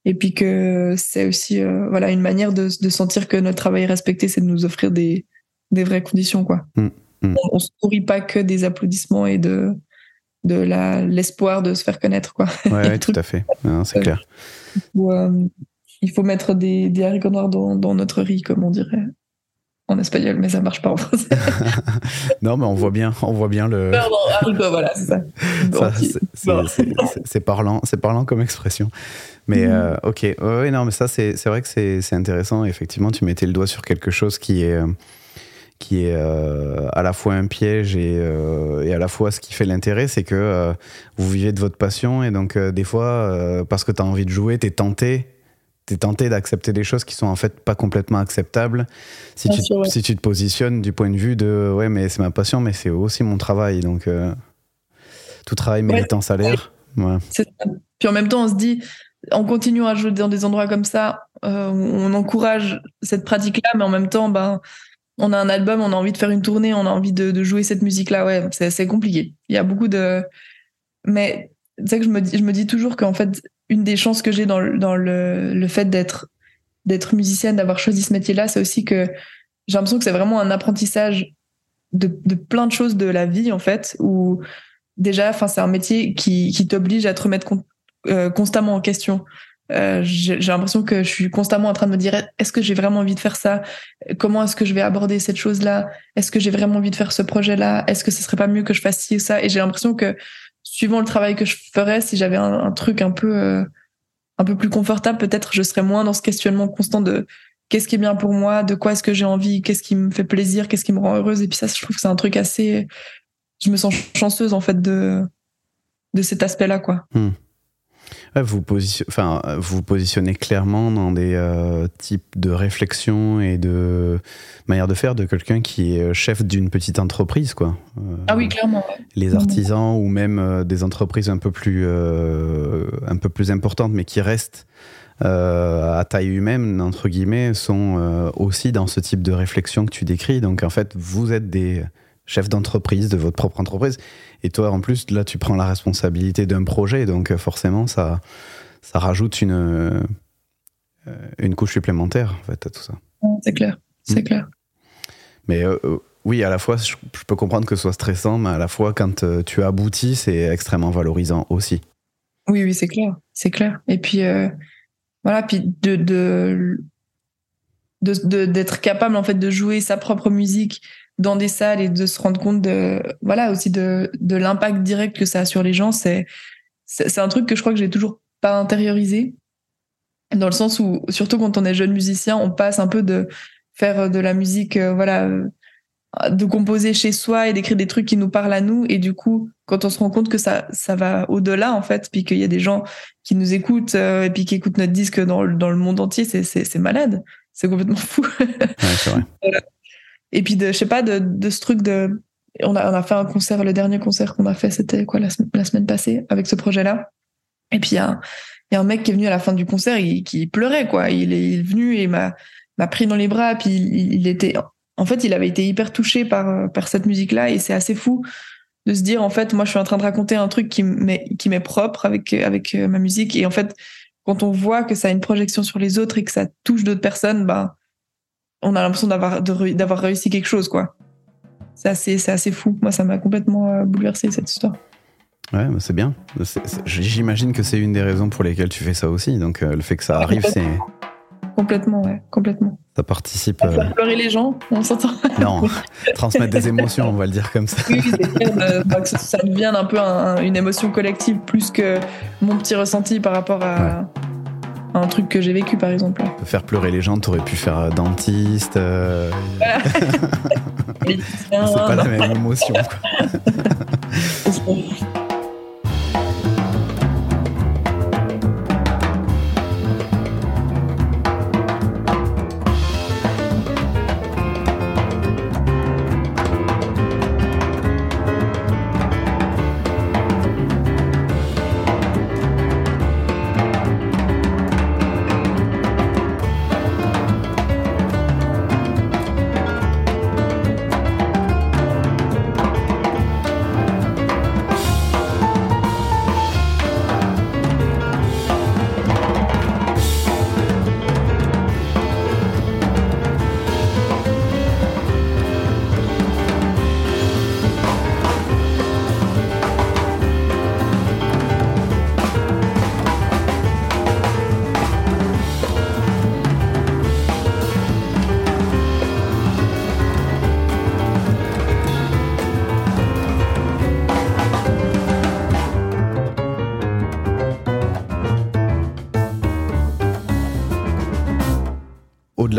et puis que c'est aussi euh, voilà une manière de, de, sentir que notre travail est respecté c'est de nous offrir des des vraies conditions quoi mmh, mmh. on, ne se nourrit pas que des applaudissements et de de l'espoir de se faire connaître quoi ouais, tout à fait c'est clair euh, il faut mettre des, des haricots noirs dans, dans notre riz comme on dirait en espagnol, mais ça marche pas en français. non, mais on voit bien, on voit bien le. voilà, c'est ça. c'est parlant, c'est parlant comme expression. Mais mhm. euh, ok, oui, non, mais ça, c'est vrai que c'est intéressant. Effectivement, tu mettais le doigt sur quelque chose qui est, euh, qui est euh, à la fois un piège et, et, à la fois ce qui fait l'intérêt, c'est que vous vivez de votre passion et donc des fois, parce que tu as envie de jouer, tu es tenté t'es tenté d'accepter des choses qui sont en fait pas complètement acceptables. Si, tu, si tu te positionnes du point de vue de ouais mais c'est ma passion mais c'est aussi mon travail donc euh, tout travail mérite un salaire puis en même temps on se dit en continuant à jouer dans des endroits comme ça euh, on encourage cette pratique là mais en même temps ben on a un album on a envie de faire une tournée on a envie de, jouer cette musique là ouais c'est compliqué il y a beaucoup de mais c'est que je me dis toujours qu'en fait une des chances que j'ai dans, le, fait d'être musicienne, d'avoir choisi ce métier-là, c'est aussi que j'ai l'impression que c'est vraiment un apprentissage de, plein de choses de la vie, en fait, où déjà, c'est un métier qui, qui t'oblige à te remettre euh, constamment en question. Euh, j'ai l'impression que je suis constamment en train de me dire est-ce que j'ai vraiment envie de faire ça? Comment est-ce que je vais aborder cette chose-là? Est-ce que j'ai vraiment envie de faire ce projet-là? Est-ce que ce serait pas mieux que je fasse ci ou ça? Et j'ai l'impression que suivant le travail que je ferais, si j'avais un, truc un peu euh, un peu plus confortable, peut-être je serais moins dans ce questionnement constant de qu'est-ce qui est bien pour moi, de quoi est-ce que j'ai envie, qu'est-ce qui me fait plaisir, qu'est-ce qui me rend heureuse? Et puis ça, je trouve que c'est un truc assez. Je me sens chanceuse en fait de de cet aspect-là, quoi. Hmm vous, enfin, vous positionnez clairement dans des euh, types de réflexion et de manière de faire de quelqu'un qui est chef d'une petite entreprise. Quoi. Euh, ah oui, clairement. Les artisans ou même euh, des entreprises un peu, plus, un peu plus importantes, mais qui restent à taille humaine, entre guillemets, sont aussi dans ce type de réflexion que tu décris. Donc en fait, vous êtes des chefs d'entreprise de votre propre entreprise. Et toi, en plus, là, tu prends la responsabilité d'un projet, donc euh, forcément, ça, ça rajoute une, euh, une couche supplémentaire en fait, à tout ça. C'est clair, c'est mm. clair. Mais euh, oui, à la fois, je, peux comprendre que ce soit stressant, mais à la fois, quand tu aboutis, c'est extrêmement valorisant aussi. Oui, oui, c'est clair, c'est clair. Et puis, voilà, puis de, de d'être capable en fait de jouer sa propre musique dans des salles et de se rendre compte de voilà aussi de, de l'impact direct que ça a sur les gens c'est c'est un truc que je crois que j'ai toujours pas intériorisé. Dans le sens où surtout quand on est jeune musicien on passe un peu de faire de la musique euh, voilà euh, de composer chez soi et d'écrire des trucs qui nous parlent à nous. Et du coup quand on se rend compte que ça ça va au-delà en fait puis qu'il y a des gens qui nous écoutent euh, et puis qui écoutent notre disque dans le, dans le monde entier c'est c'est malade. C'est complètement fou. Ouais, vrai. Et puis, de, je sais pas, de, ce truc de. On a, on a fait un concert, le dernier concert qu'on a fait, c'était quoi, la, semaine passée, avec ce projet-là. Et puis, il y, a un, mec qui est venu à la fin du concert, il, qui pleurait, quoi. Il est, venu et m'a pris dans les bras, puis il, il, était. En fait, il avait été hyper touché par, par cette musique-là, et c'est assez fou de se dire, en fait, moi, je suis en train de raconter un truc qui m'est propre avec, avec euh, ma musique. Et en fait, quand on voit que ça a une projection sur les autres et que ça touche d'autres personnes, ben, on a l'impression d'avoir d'avoir réussi quelque chose quoi. C'est assez c'est assez fou. Moi ça m'a complètement euh, bouleversé cette histoire. Ouais, c'est bien. J'imagine que c'est une des raisons pour lesquelles tu fais ça aussi. Donc euh, le fait que ça arrive, c'est complètement, ouais, complètement. Ça participe. Euh... pleurer les gens, on s'entend. Non, transmettre des émotions, on va le dire comme ça. Oui, que ça devienne un peu une émotion collective plus que mon petit ressenti par rapport à un truc que j'ai vécu par exemple. Faire pleurer les gens, t'aurais pu faire euh, dentiste. Euh... c'est pas la même émotion. Quoi.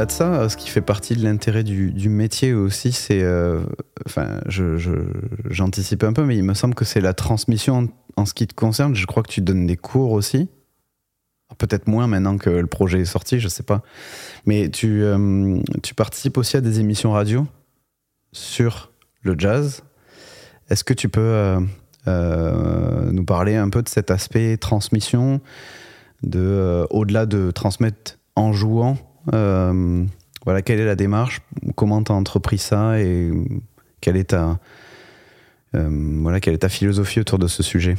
au-delà de ça, ce qui fait partie de l'intérêt du, métier aussi, c'est. Euh, enfin, j'anticipe un peu, mais il me semble que c'est la transmission en, ce qui te concerne. Je crois que tu donnes des cours aussi. Peut-être moins maintenant que le projet est sorti, je sais pas. Mais tu, euh, tu participes aussi à des émissions radio sur le jazz. Est-ce que tu peux euh, nous parler un peu de cet aspect transmission, de au-delà de transmettre en jouant euh, voilà, quelle est la démarche? Comment tu as entrepris ça? Et quelle est ta, euh, voilà, quelle est ta philosophie autour de ce sujet?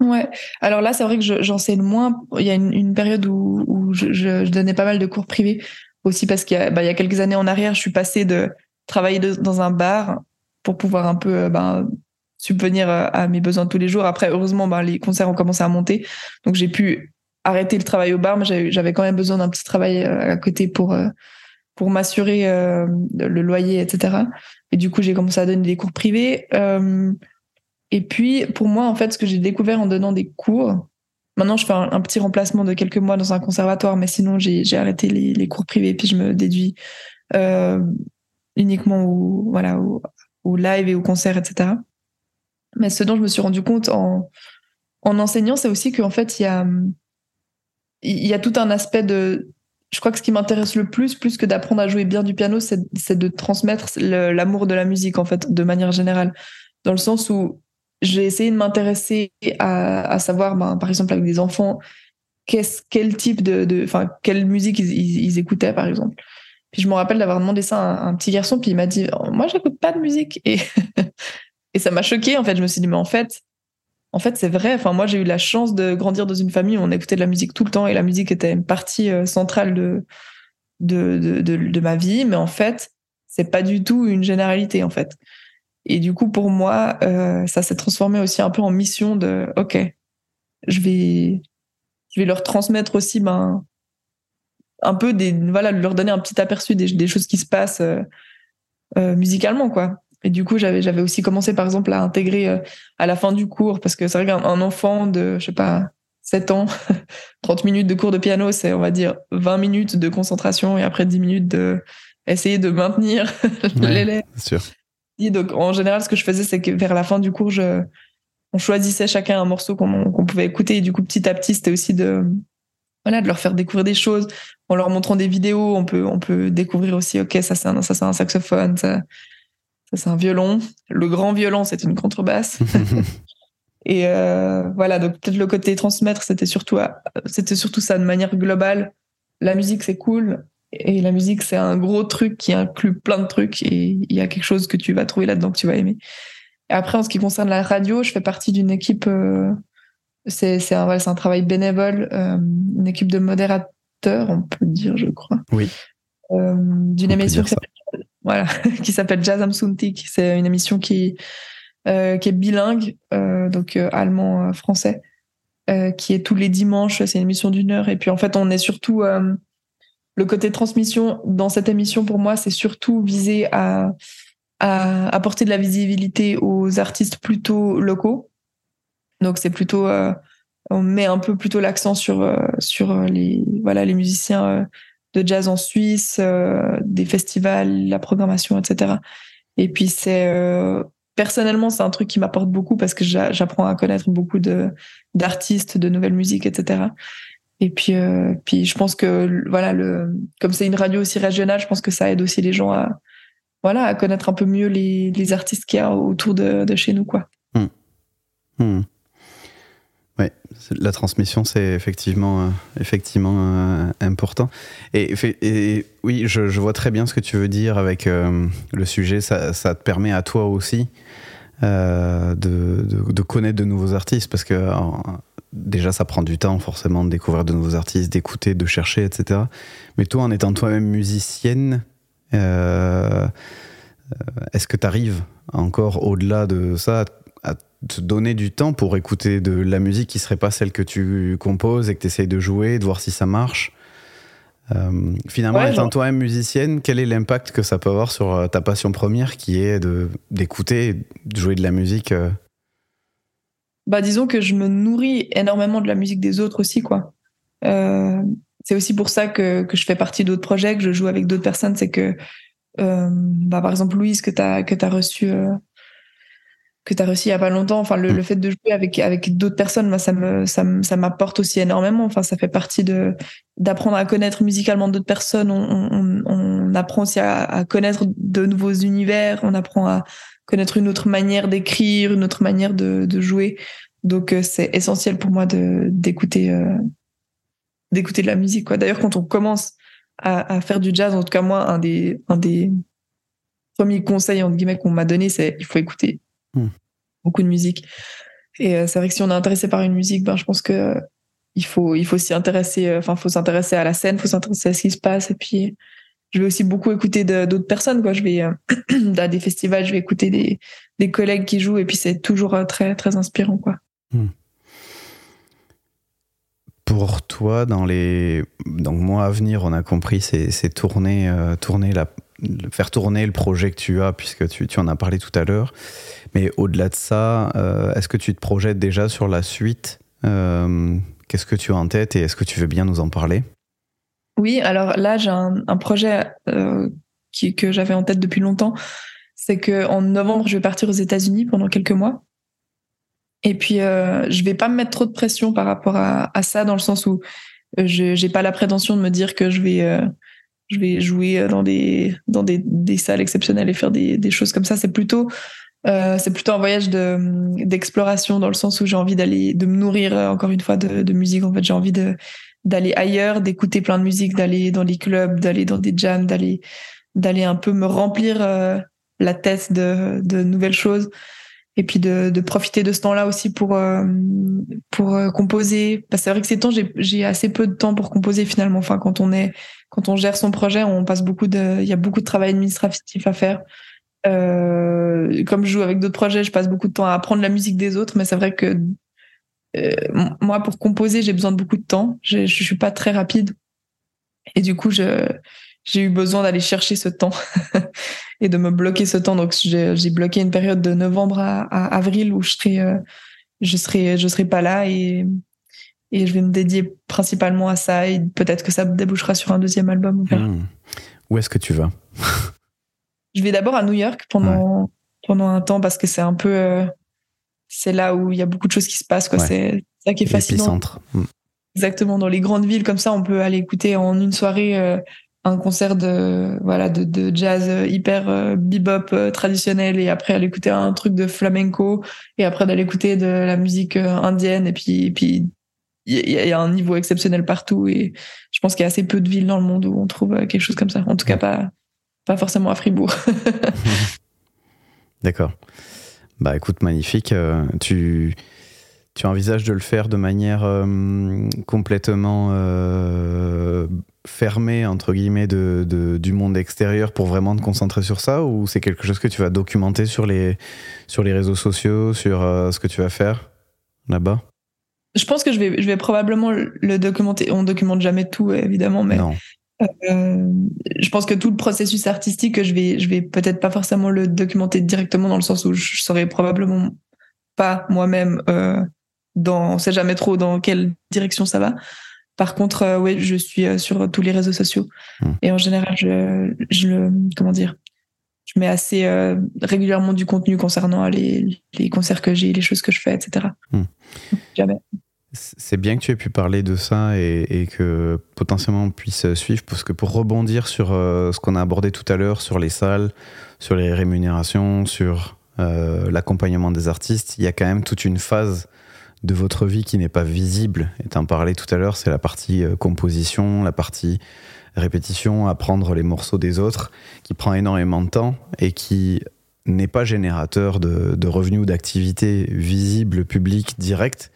Ouais. Alors là, c'est vrai que j'enseigne moins. Il y a une, période où, je, je, donnais pas mal de cours privés aussi parce qu'il y, bah, a quelques années en arrière, je suis passée de travailler dans un bar pour pouvoir un peu ben, subvenir à mes besoins tous les jours. Après, heureusement, ben, les concerts ont commencé à monter, donc j'ai pu arrêter le travail au bar, mais j'avais quand même besoin d'un petit travail euh, à côté pour euh, pour m'assurer euh, le loyer, etc. Et du coup, j'ai commencé à donner des cours privés. et puis, pour moi, en fait, ce que j'ai découvert en donnant des cours, maintenant, je fais un, petit remplacement de quelques mois dans un conservatoire, mais sinon, j'ai arrêté les, les, cours privés, puis je me déduis uniquement au, voilà, au, live et au concert, etc. Mais ce dont je me suis rendu compte en, en enseignant, c'est aussi qu'en fait, il y a, il y a tout un aspect de. Je crois que ce qui m'intéresse le plus, plus que d'apprendre à jouer bien du piano, c'est de transmettre l'amour de la musique, en fait, de manière générale. Dans le sens où j'ai essayé de m'intéresser à, savoir, ben, par exemple, avec des enfants, quel type de. Enfin, quelle musique ils, écoutaient, par exemple. Puis je me rappelle d'avoir demandé ça à un, petit garçon, puis il m'a dit Moi, j'écoute pas de musique. Et, et ça m'a choqué, en fait. Je me suis dit Mais en fait, en fait, c'est vrai. Enfin, moi, j'ai eu la chance de grandir dans une famille où on écoutait de la musique tout le temps et la musique était une partie euh, centrale de, de, de, ma vie. Mais en fait, c'est pas du tout une généralité, en fait. Et du coup, pour moi, euh, ça s'est transformé aussi un peu en mission de, OK, je vais, je vais leur transmettre aussi, ben, un peu des, voilà, leur donner un petit aperçu des, choses qui se passent euh, musicalement, quoi. Et du coup, j'avais, j'avais aussi commencé, par exemple, à intégrer euh, à la fin du cours, parce que c'est vrai qu'un enfant de, je sais pas, 7 ans, 30 minutes de cours de piano, c'est, on va dire, 20 minutes de concentration et après 10 minutes de essayer de maintenir l'élève. sûr. Et donc, en général, ce que je faisais, c'est que vers la fin du cours, je, on choisissait chacun un morceau qu'on, qu'on pouvait écouter. Et du coup, petit à petit, c'était aussi de, voilà, de leur faire découvrir des choses. En leur montrant des vidéos, on peut, on peut découvrir aussi, OK, ça, c'est un, ça, c'est un saxophone, ça, ça, c'est un violon. Le grand violon, c'est une contrebasse. et euh, voilà, donc peut-être le côté transmettre, c'était surtout, c'était surtout ça de manière globale. La musique, c'est cool. Et la musique, c'est un gros truc qui inclut plein de trucs. Et il y a quelque chose que tu vas trouver là-dedans que tu vas aimer. Et après, en ce qui concerne la radio, je fais partie d'une équipe. Euh, c'est c'est un, un travail bénévole, euh, une équipe de modérateurs, on peut dire, je crois. Oui. d'une émission qui s'appelle qui s'appelle Jazz am C'est une émission qui, euh, est bilingue, euh, donc euh, allemand-français, qui est tous les dimanches. C'est une émission d'une heure. Et puis en fait, on est surtout le côté transmission dans cette émission. Pour moi, c'est surtout visé à, à apporter de la visibilité aux artistes plutôt locaux. Donc c'est plutôt on met un peu plutôt l'accent sur sur les voilà les musiciens de jazz en Suisse, euh, des festivals, la programmation, etc. Et puis c'est euh, personnellement c'est un truc qui m'apporte beaucoup parce que j'apprends à connaître beaucoup de d'artistes, de nouvelles musiques, etc. Et puis euh, puis je pense que voilà le comme c'est une radio aussi régionale, je pense que ça aide aussi les gens à voilà à connaître un peu mieux les, les artistes qu'il y a autour de, chez nous quoi. Mmh. Mmh. Oui, la transmission, c'est effectivement, euh, effectivement euh, important. Et, oui, je, vois très bien ce que tu veux dire avec euh, le sujet. Ça, ça, te permet à toi aussi de, de, connaître de nouveaux artistes parce que déjà, ça prend du temps forcément de découvrir de nouveaux artistes, d'écouter, de chercher, etc. Mais toi, en étant toi-même musicienne, est-ce que tu arrives encore au-delà de ça? Te donner du temps pour écouter de la musique qui serait pas celle que tu composes et que tu essayes de jouer, de voir si ça marche. Euh, finalement, étant toi-même musicienne, quel est l'impact que ça peut avoir sur euh, ta passion première qui est d'écouter, de, jouer de la musique euh? Bah, disons que je me nourris énormément de la musique des autres aussi, quoi. c'est aussi pour ça que, que je fais partie d'autres projets, que je joue avec d'autres personnes. C'est que, bah, par exemple, Louise, que tu as, que as reçu que tu as réussi il y a pas longtemps. Enfin, le, mm. fait de jouer avec avec d'autres personnes, moi, ça me ça ça m'apporte aussi énormément. Enfin, ça fait partie de d'apprendre à connaître musicalement d'autres personnes. On, on, on, apprend aussi à, à, connaître de nouveaux univers. On apprend à connaître une autre manière d'écrire, une autre manière de, de jouer. Donc, euh, c'est essentiel pour moi de d'écouter euh, d'écouter de la musique. Quoi. D'ailleurs, quand on commence à, à faire du jazz, en tout cas moi, un des un des premiers conseils entre guillemets qu'on m'a donné, c'est il faut écouter Hmm. beaucoup de musique. Et c'est vrai que si on est intéressé par une musique, ben, je pense que il faut, il faut s'y intéresser, enfin, faut s'intéresser à la scène, faut s'intéresser à ce qui se passe. Et puis, je vais aussi beaucoup écouter d'autres personnes, quoi. Je vais, à des festivals, je vais écouter des, des collègues qui jouent et puis c'est toujours très, très inspirant, quoi. Hmm pour toi, dans les donc, mois à venir, on a compris, c'est tourner, euh, tourner la, faire tourner le projet que tu as, puisque tu, tu en as parlé tout à l'heure. Mais au-delà de ça, euh, est-ce que tu te projettes déjà sur la suite euh, Qu'est-ce que tu as en tête et est-ce que tu veux bien nous en parler? Oui, alors là, j'ai un, projet qui, que j'avais en tête depuis longtemps. C'est qu'en novembre, je vais partir aux États-Unis pendant quelques mois. Et puis, euh, je vais pas me mettre trop de pression par rapport à, à ça, dans le sens où euh, je j'ai pas la prétention de me dire que je vais euh, je vais jouer dans des dans des, des salles exceptionnelles et faire des, des choses comme ça. C'est plutôt euh, c'est plutôt un voyage de d'exploration dans le sens où j'ai envie d'aller de me nourrir encore une fois de, de musique. En fait, j'ai envie de d'aller ailleurs, d'écouter plein de musique, d'aller dans les clubs, d'aller dans des jams, d'aller d'aller un peu me remplir la tête de, de nouvelles choses et puis de, de profiter de ce temps-là aussi pour euh, pour euh, composer. Parce que c'est vrai que ces temps, j'ai assez peu de temps pour composer finalement. Enfin, quand on est quand on gère son projet, on passe beaucoup de, il y a beaucoup de travail administratif à faire. Euh, comme je joue avec d'autres projets, je passe beaucoup de temps à apprendre la musique des autres, mais c'est vrai que euh, moi, pour composer, j'ai besoin de beaucoup de temps. Je, je suis pas très rapide, et du coup, j'ai eu besoin d'aller chercher ce temps et de me bloquer ce temps. Donc j'ai bloqué une période de novembre à, avril où je serai, euh, je serai, je serai pas là et je vais me dédier principalement à ça et peut-être que ça débouchera sur un deuxième album. Hmm. Où est-ce que tu vas? Je vais d'abord à New York pendant pendant un temps parce que c'est un peu euh, c'est là où il y a beaucoup de choses qui se passent quoi. C'est ça qui est fascinant. Hmm. Exactement dans les grandes villes comme ça, on peut aller écouter en une soirée. Euh, un concert de voilà de, de jazz hyper euh, bebop euh, traditionnel et après aller écouter un truc de flamenco et après d'aller écouter de la musique euh, indienne et puis puis il y, a un niveau exceptionnel partout et je pense qu'il y a assez peu de villes dans le monde où on trouve quelque chose comme ça en tout cas pas pas forcément à Fribourg. D'accord. Bah écoute magnifique. Tu tu envisages de le faire de manière complètement fermé entre guillemets de, du monde extérieur pour vraiment te concentrer sur ça? Ou c'est quelque chose que tu vas documenter sur les, sur les réseaux sociaux, sur euh, ce que tu vas faire là-bas? Je pense que je vais, je vais probablement le documenter. On documente jamais tout évidemment, mais euh, je pense que tout le processus artistique, je vais, je vais peut-être pas forcément le documenter directement dans le sens où je saurais probablement pas moi-même. Euh, dans, on sait jamais trop dans quelle direction ça va. Par contre, euh, oui, je suis euh, sur tous les réseaux sociaux. Hmm. Et en général, je, je le, comment dire, je mets assez euh, régulièrement du contenu concernant les, les concerts que j'ai, les choses que je fais, etc. Hmm. Jamais. C'est bien que tu aies pu parler de ça et, que potentiellement on puisse suivre, parce que pour rebondir sur ce qu'on a abordé tout à l'heure, sur les salles, sur les rémunérations, sur l'accompagnement des artistes, il y a quand même toute une phase de votre vie qui n'est pas visible. Et tu en parlais tout à l'heure, c'est la partie euh, composition, la partie répétition, apprendre les morceaux des autres, qui prend énormément de temps et qui n'est pas générateur de, revenus ou d'activités visibles, publiques, directes.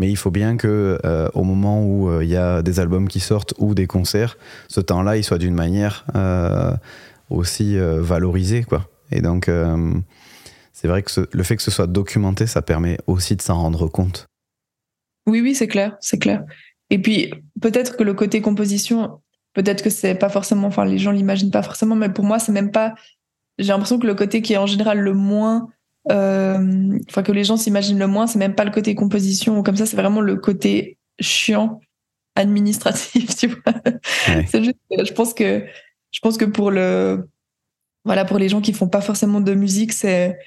Mais il faut bien que euh, au moment où euh, il y a des albums qui sortent ou des concerts, ce temps-là, il soit d'une manière aussi valorisé, quoi. Et donc, c'est vrai que le fait que ce soit documenté, ça permet aussi de s'en rendre compte. Oui, oui, c'est clair, c'est clair. Et puis, peut-être que le côté composition, peut-être que c'est pas forcément, enfin, les gens l'imaginent pas forcément, mais pour moi, c'est même pas. J'ai l'impression que le côté qui est en général le moins, euh, enfin, que les gens s'imaginent le moins, c'est même pas le côté composition ou comme ça, c'est vraiment le côté chiant, administratif, tu vois. c'est juste, je pense que, je pense que pour le, voilà, pour les gens qui font pas forcément de musique, c'est,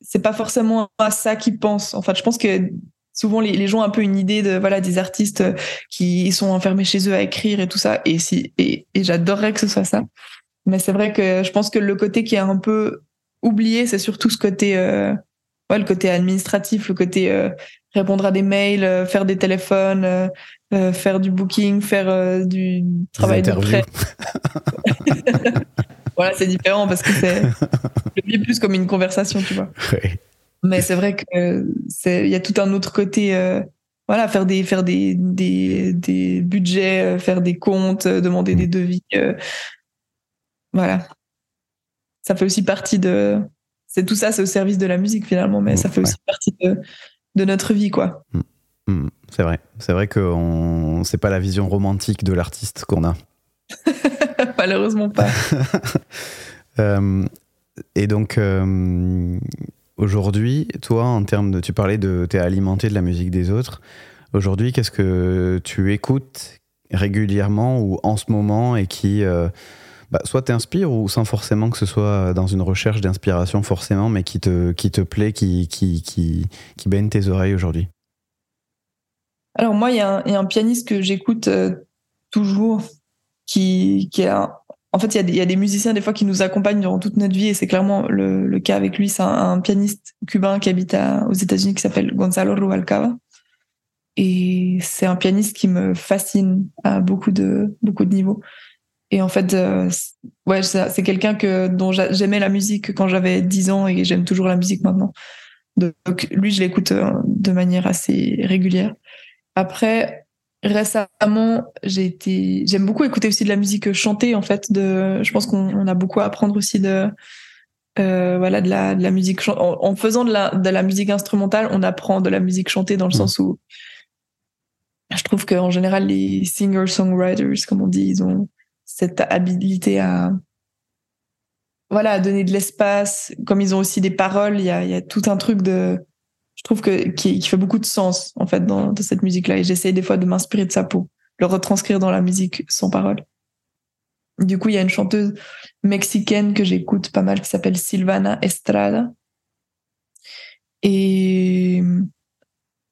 c'est pas forcément à ça qu'ils pensent. En fait, je pense que souvent les, gens ont un peu une idée de voilà des artistes qui sont enfermés chez eux à écrire et tout ça. Et si et, j'adorerais que ce soit ça. Mais c'est vrai que je pense que le côté qui est un peu oublié, c'est surtout ce côté euh, ouais, le côté administratif, le côté euh, répondre à des mails, euh, faire des téléphones, faire du booking, faire du travail de prêt. voilà, c'est différent parce que c'est vis plus comme une conversation, tu vois. Mais c'est vrai que c'est il y a tout un autre côté. voilà, faire des faire des des, des budgets, faire des comptes, demander des devis. euh, voilà, ça fait aussi partie de. C'est tout ça, c'est au service de la musique finalement, mais ça fait Ouais. aussi partie de de notre vie, quoi. Hmm, c'est vrai. C'est vrai que on... c'est pas la vision romantique de l'artiste qu'on a. Malheureusement pas. Euh, et donc, euh, aujourd'hui, toi, en termes de. Tu parlais de. T'es alimenté de la musique des autres. Aujourd'hui, qu'est-ce que tu écoutes régulièrement ou en ce moment et qui. euh, bah, soit t'inspire ou sans forcément que ce soit dans une recherche d'inspiration forcément, mais qui te, qui te plaît, qui, qui, baigne tes oreilles aujourd'hui Alors moi, il y, y a un pianiste que j'écoute euh, toujours, qui, qui a, en fait, il y, a des, il y a des musiciens des fois qui nous accompagnent durant toute notre vie, et c'est clairement le, cas avec lui. C'est un, pianiste cubain qui habite aux États-Unis qui s'appelle Gonzalo Rubalcaba, et c'est un pianiste qui me fascine à beaucoup de beaucoup de niveaux. Et en fait, euh, ouais, c'est quelqu'un que dont j'a- j'aimais la musique quand j'avais 10 ans et j'aime toujours la musique maintenant. Donc lui, je l'écoute euh, de manière assez régulière. Après, récemment, j'ai été, j'aime beaucoup écouter aussi de la musique chantée en fait. De, je pense qu'on on a beaucoup à apprendre aussi de, euh, voilà, de la, de la musique en, en faisant de la, de la musique instrumentale, on apprend de la musique chantée dans le Mhm. sens où je trouve qu'en général les singer-songwriters, comme on dit, ils ont cette habilité à voilà, à donner de l'espace. Comme ils ont aussi des paroles, il y a, tout un truc de, je trouve que qui, fait beaucoup de sens en fait dans, cette musique-là. Et j'essaie des fois de m'inspirer de ça pour le retranscrire dans la musique sans parole. Du coup, il y a une chanteuse mexicaine que j'écoute pas mal qui s'appelle Silvana Estrada. Et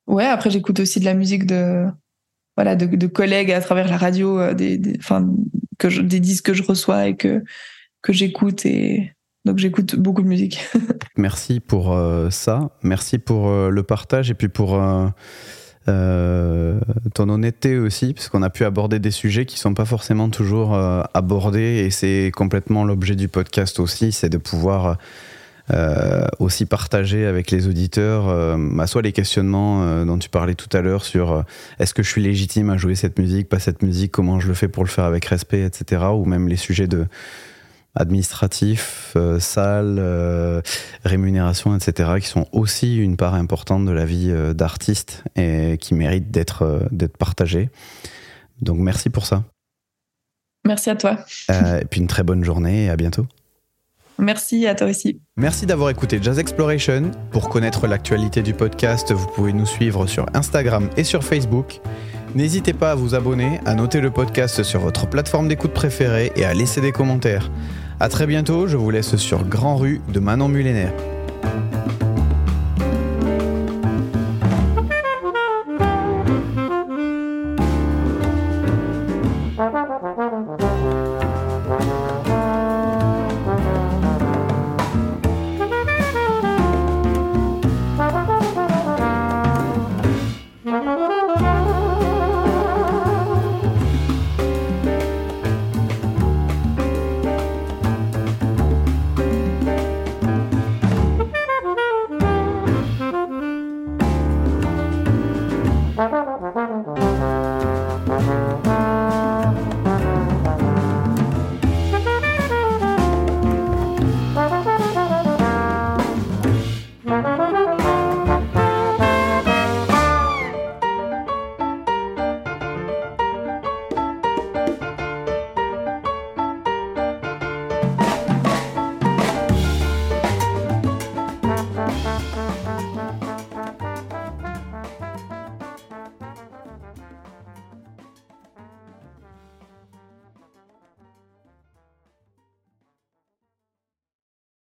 ouais, après j'écoute aussi de la musique de voilà de, de collègues à travers la radio, euh, des, des, enfin, que des disques que je reçois et que que j'écoute et donc j'écoute beaucoup de musique. Merci pour euh, ça, merci pour euh, le partage et puis pour euh, ton honnêteté aussi, parce qu'on a pu aborder des sujets qui sont pas forcément toujours abordés et c'est complètement l'objet du podcast aussi, c'est de pouvoir euh, aussi partager avec les auditeurs euh, bah, soit les questionnements euh, dont tu parlais tout à l'heure sur euh, est-ce que je suis légitime à jouer cette musique, pas cette musique, comment je le fais pour le faire avec respect, etc. Ou même les sujets de administratifs, salles, euh, rémunération, etc., qui sont aussi une part importante de la vie d'artiste et qui méritent d'être d'être partagés. Donc merci pour ça. Merci à toi. Et puis une très bonne journée et à bientôt. Merci à toi aussi. Merci d'avoir écouté Jazz Exploration. Pour connaître l'actualité du podcast, vous pouvez nous suivre sur Instagram et sur Facebook. N'hésitez pas à vous abonner, à noter le podcast sur votre plateforme d'écoute préférée et à laisser des commentaires. À très bientôt, je vous laisse sur Grand Rue de Manon Mullénaire.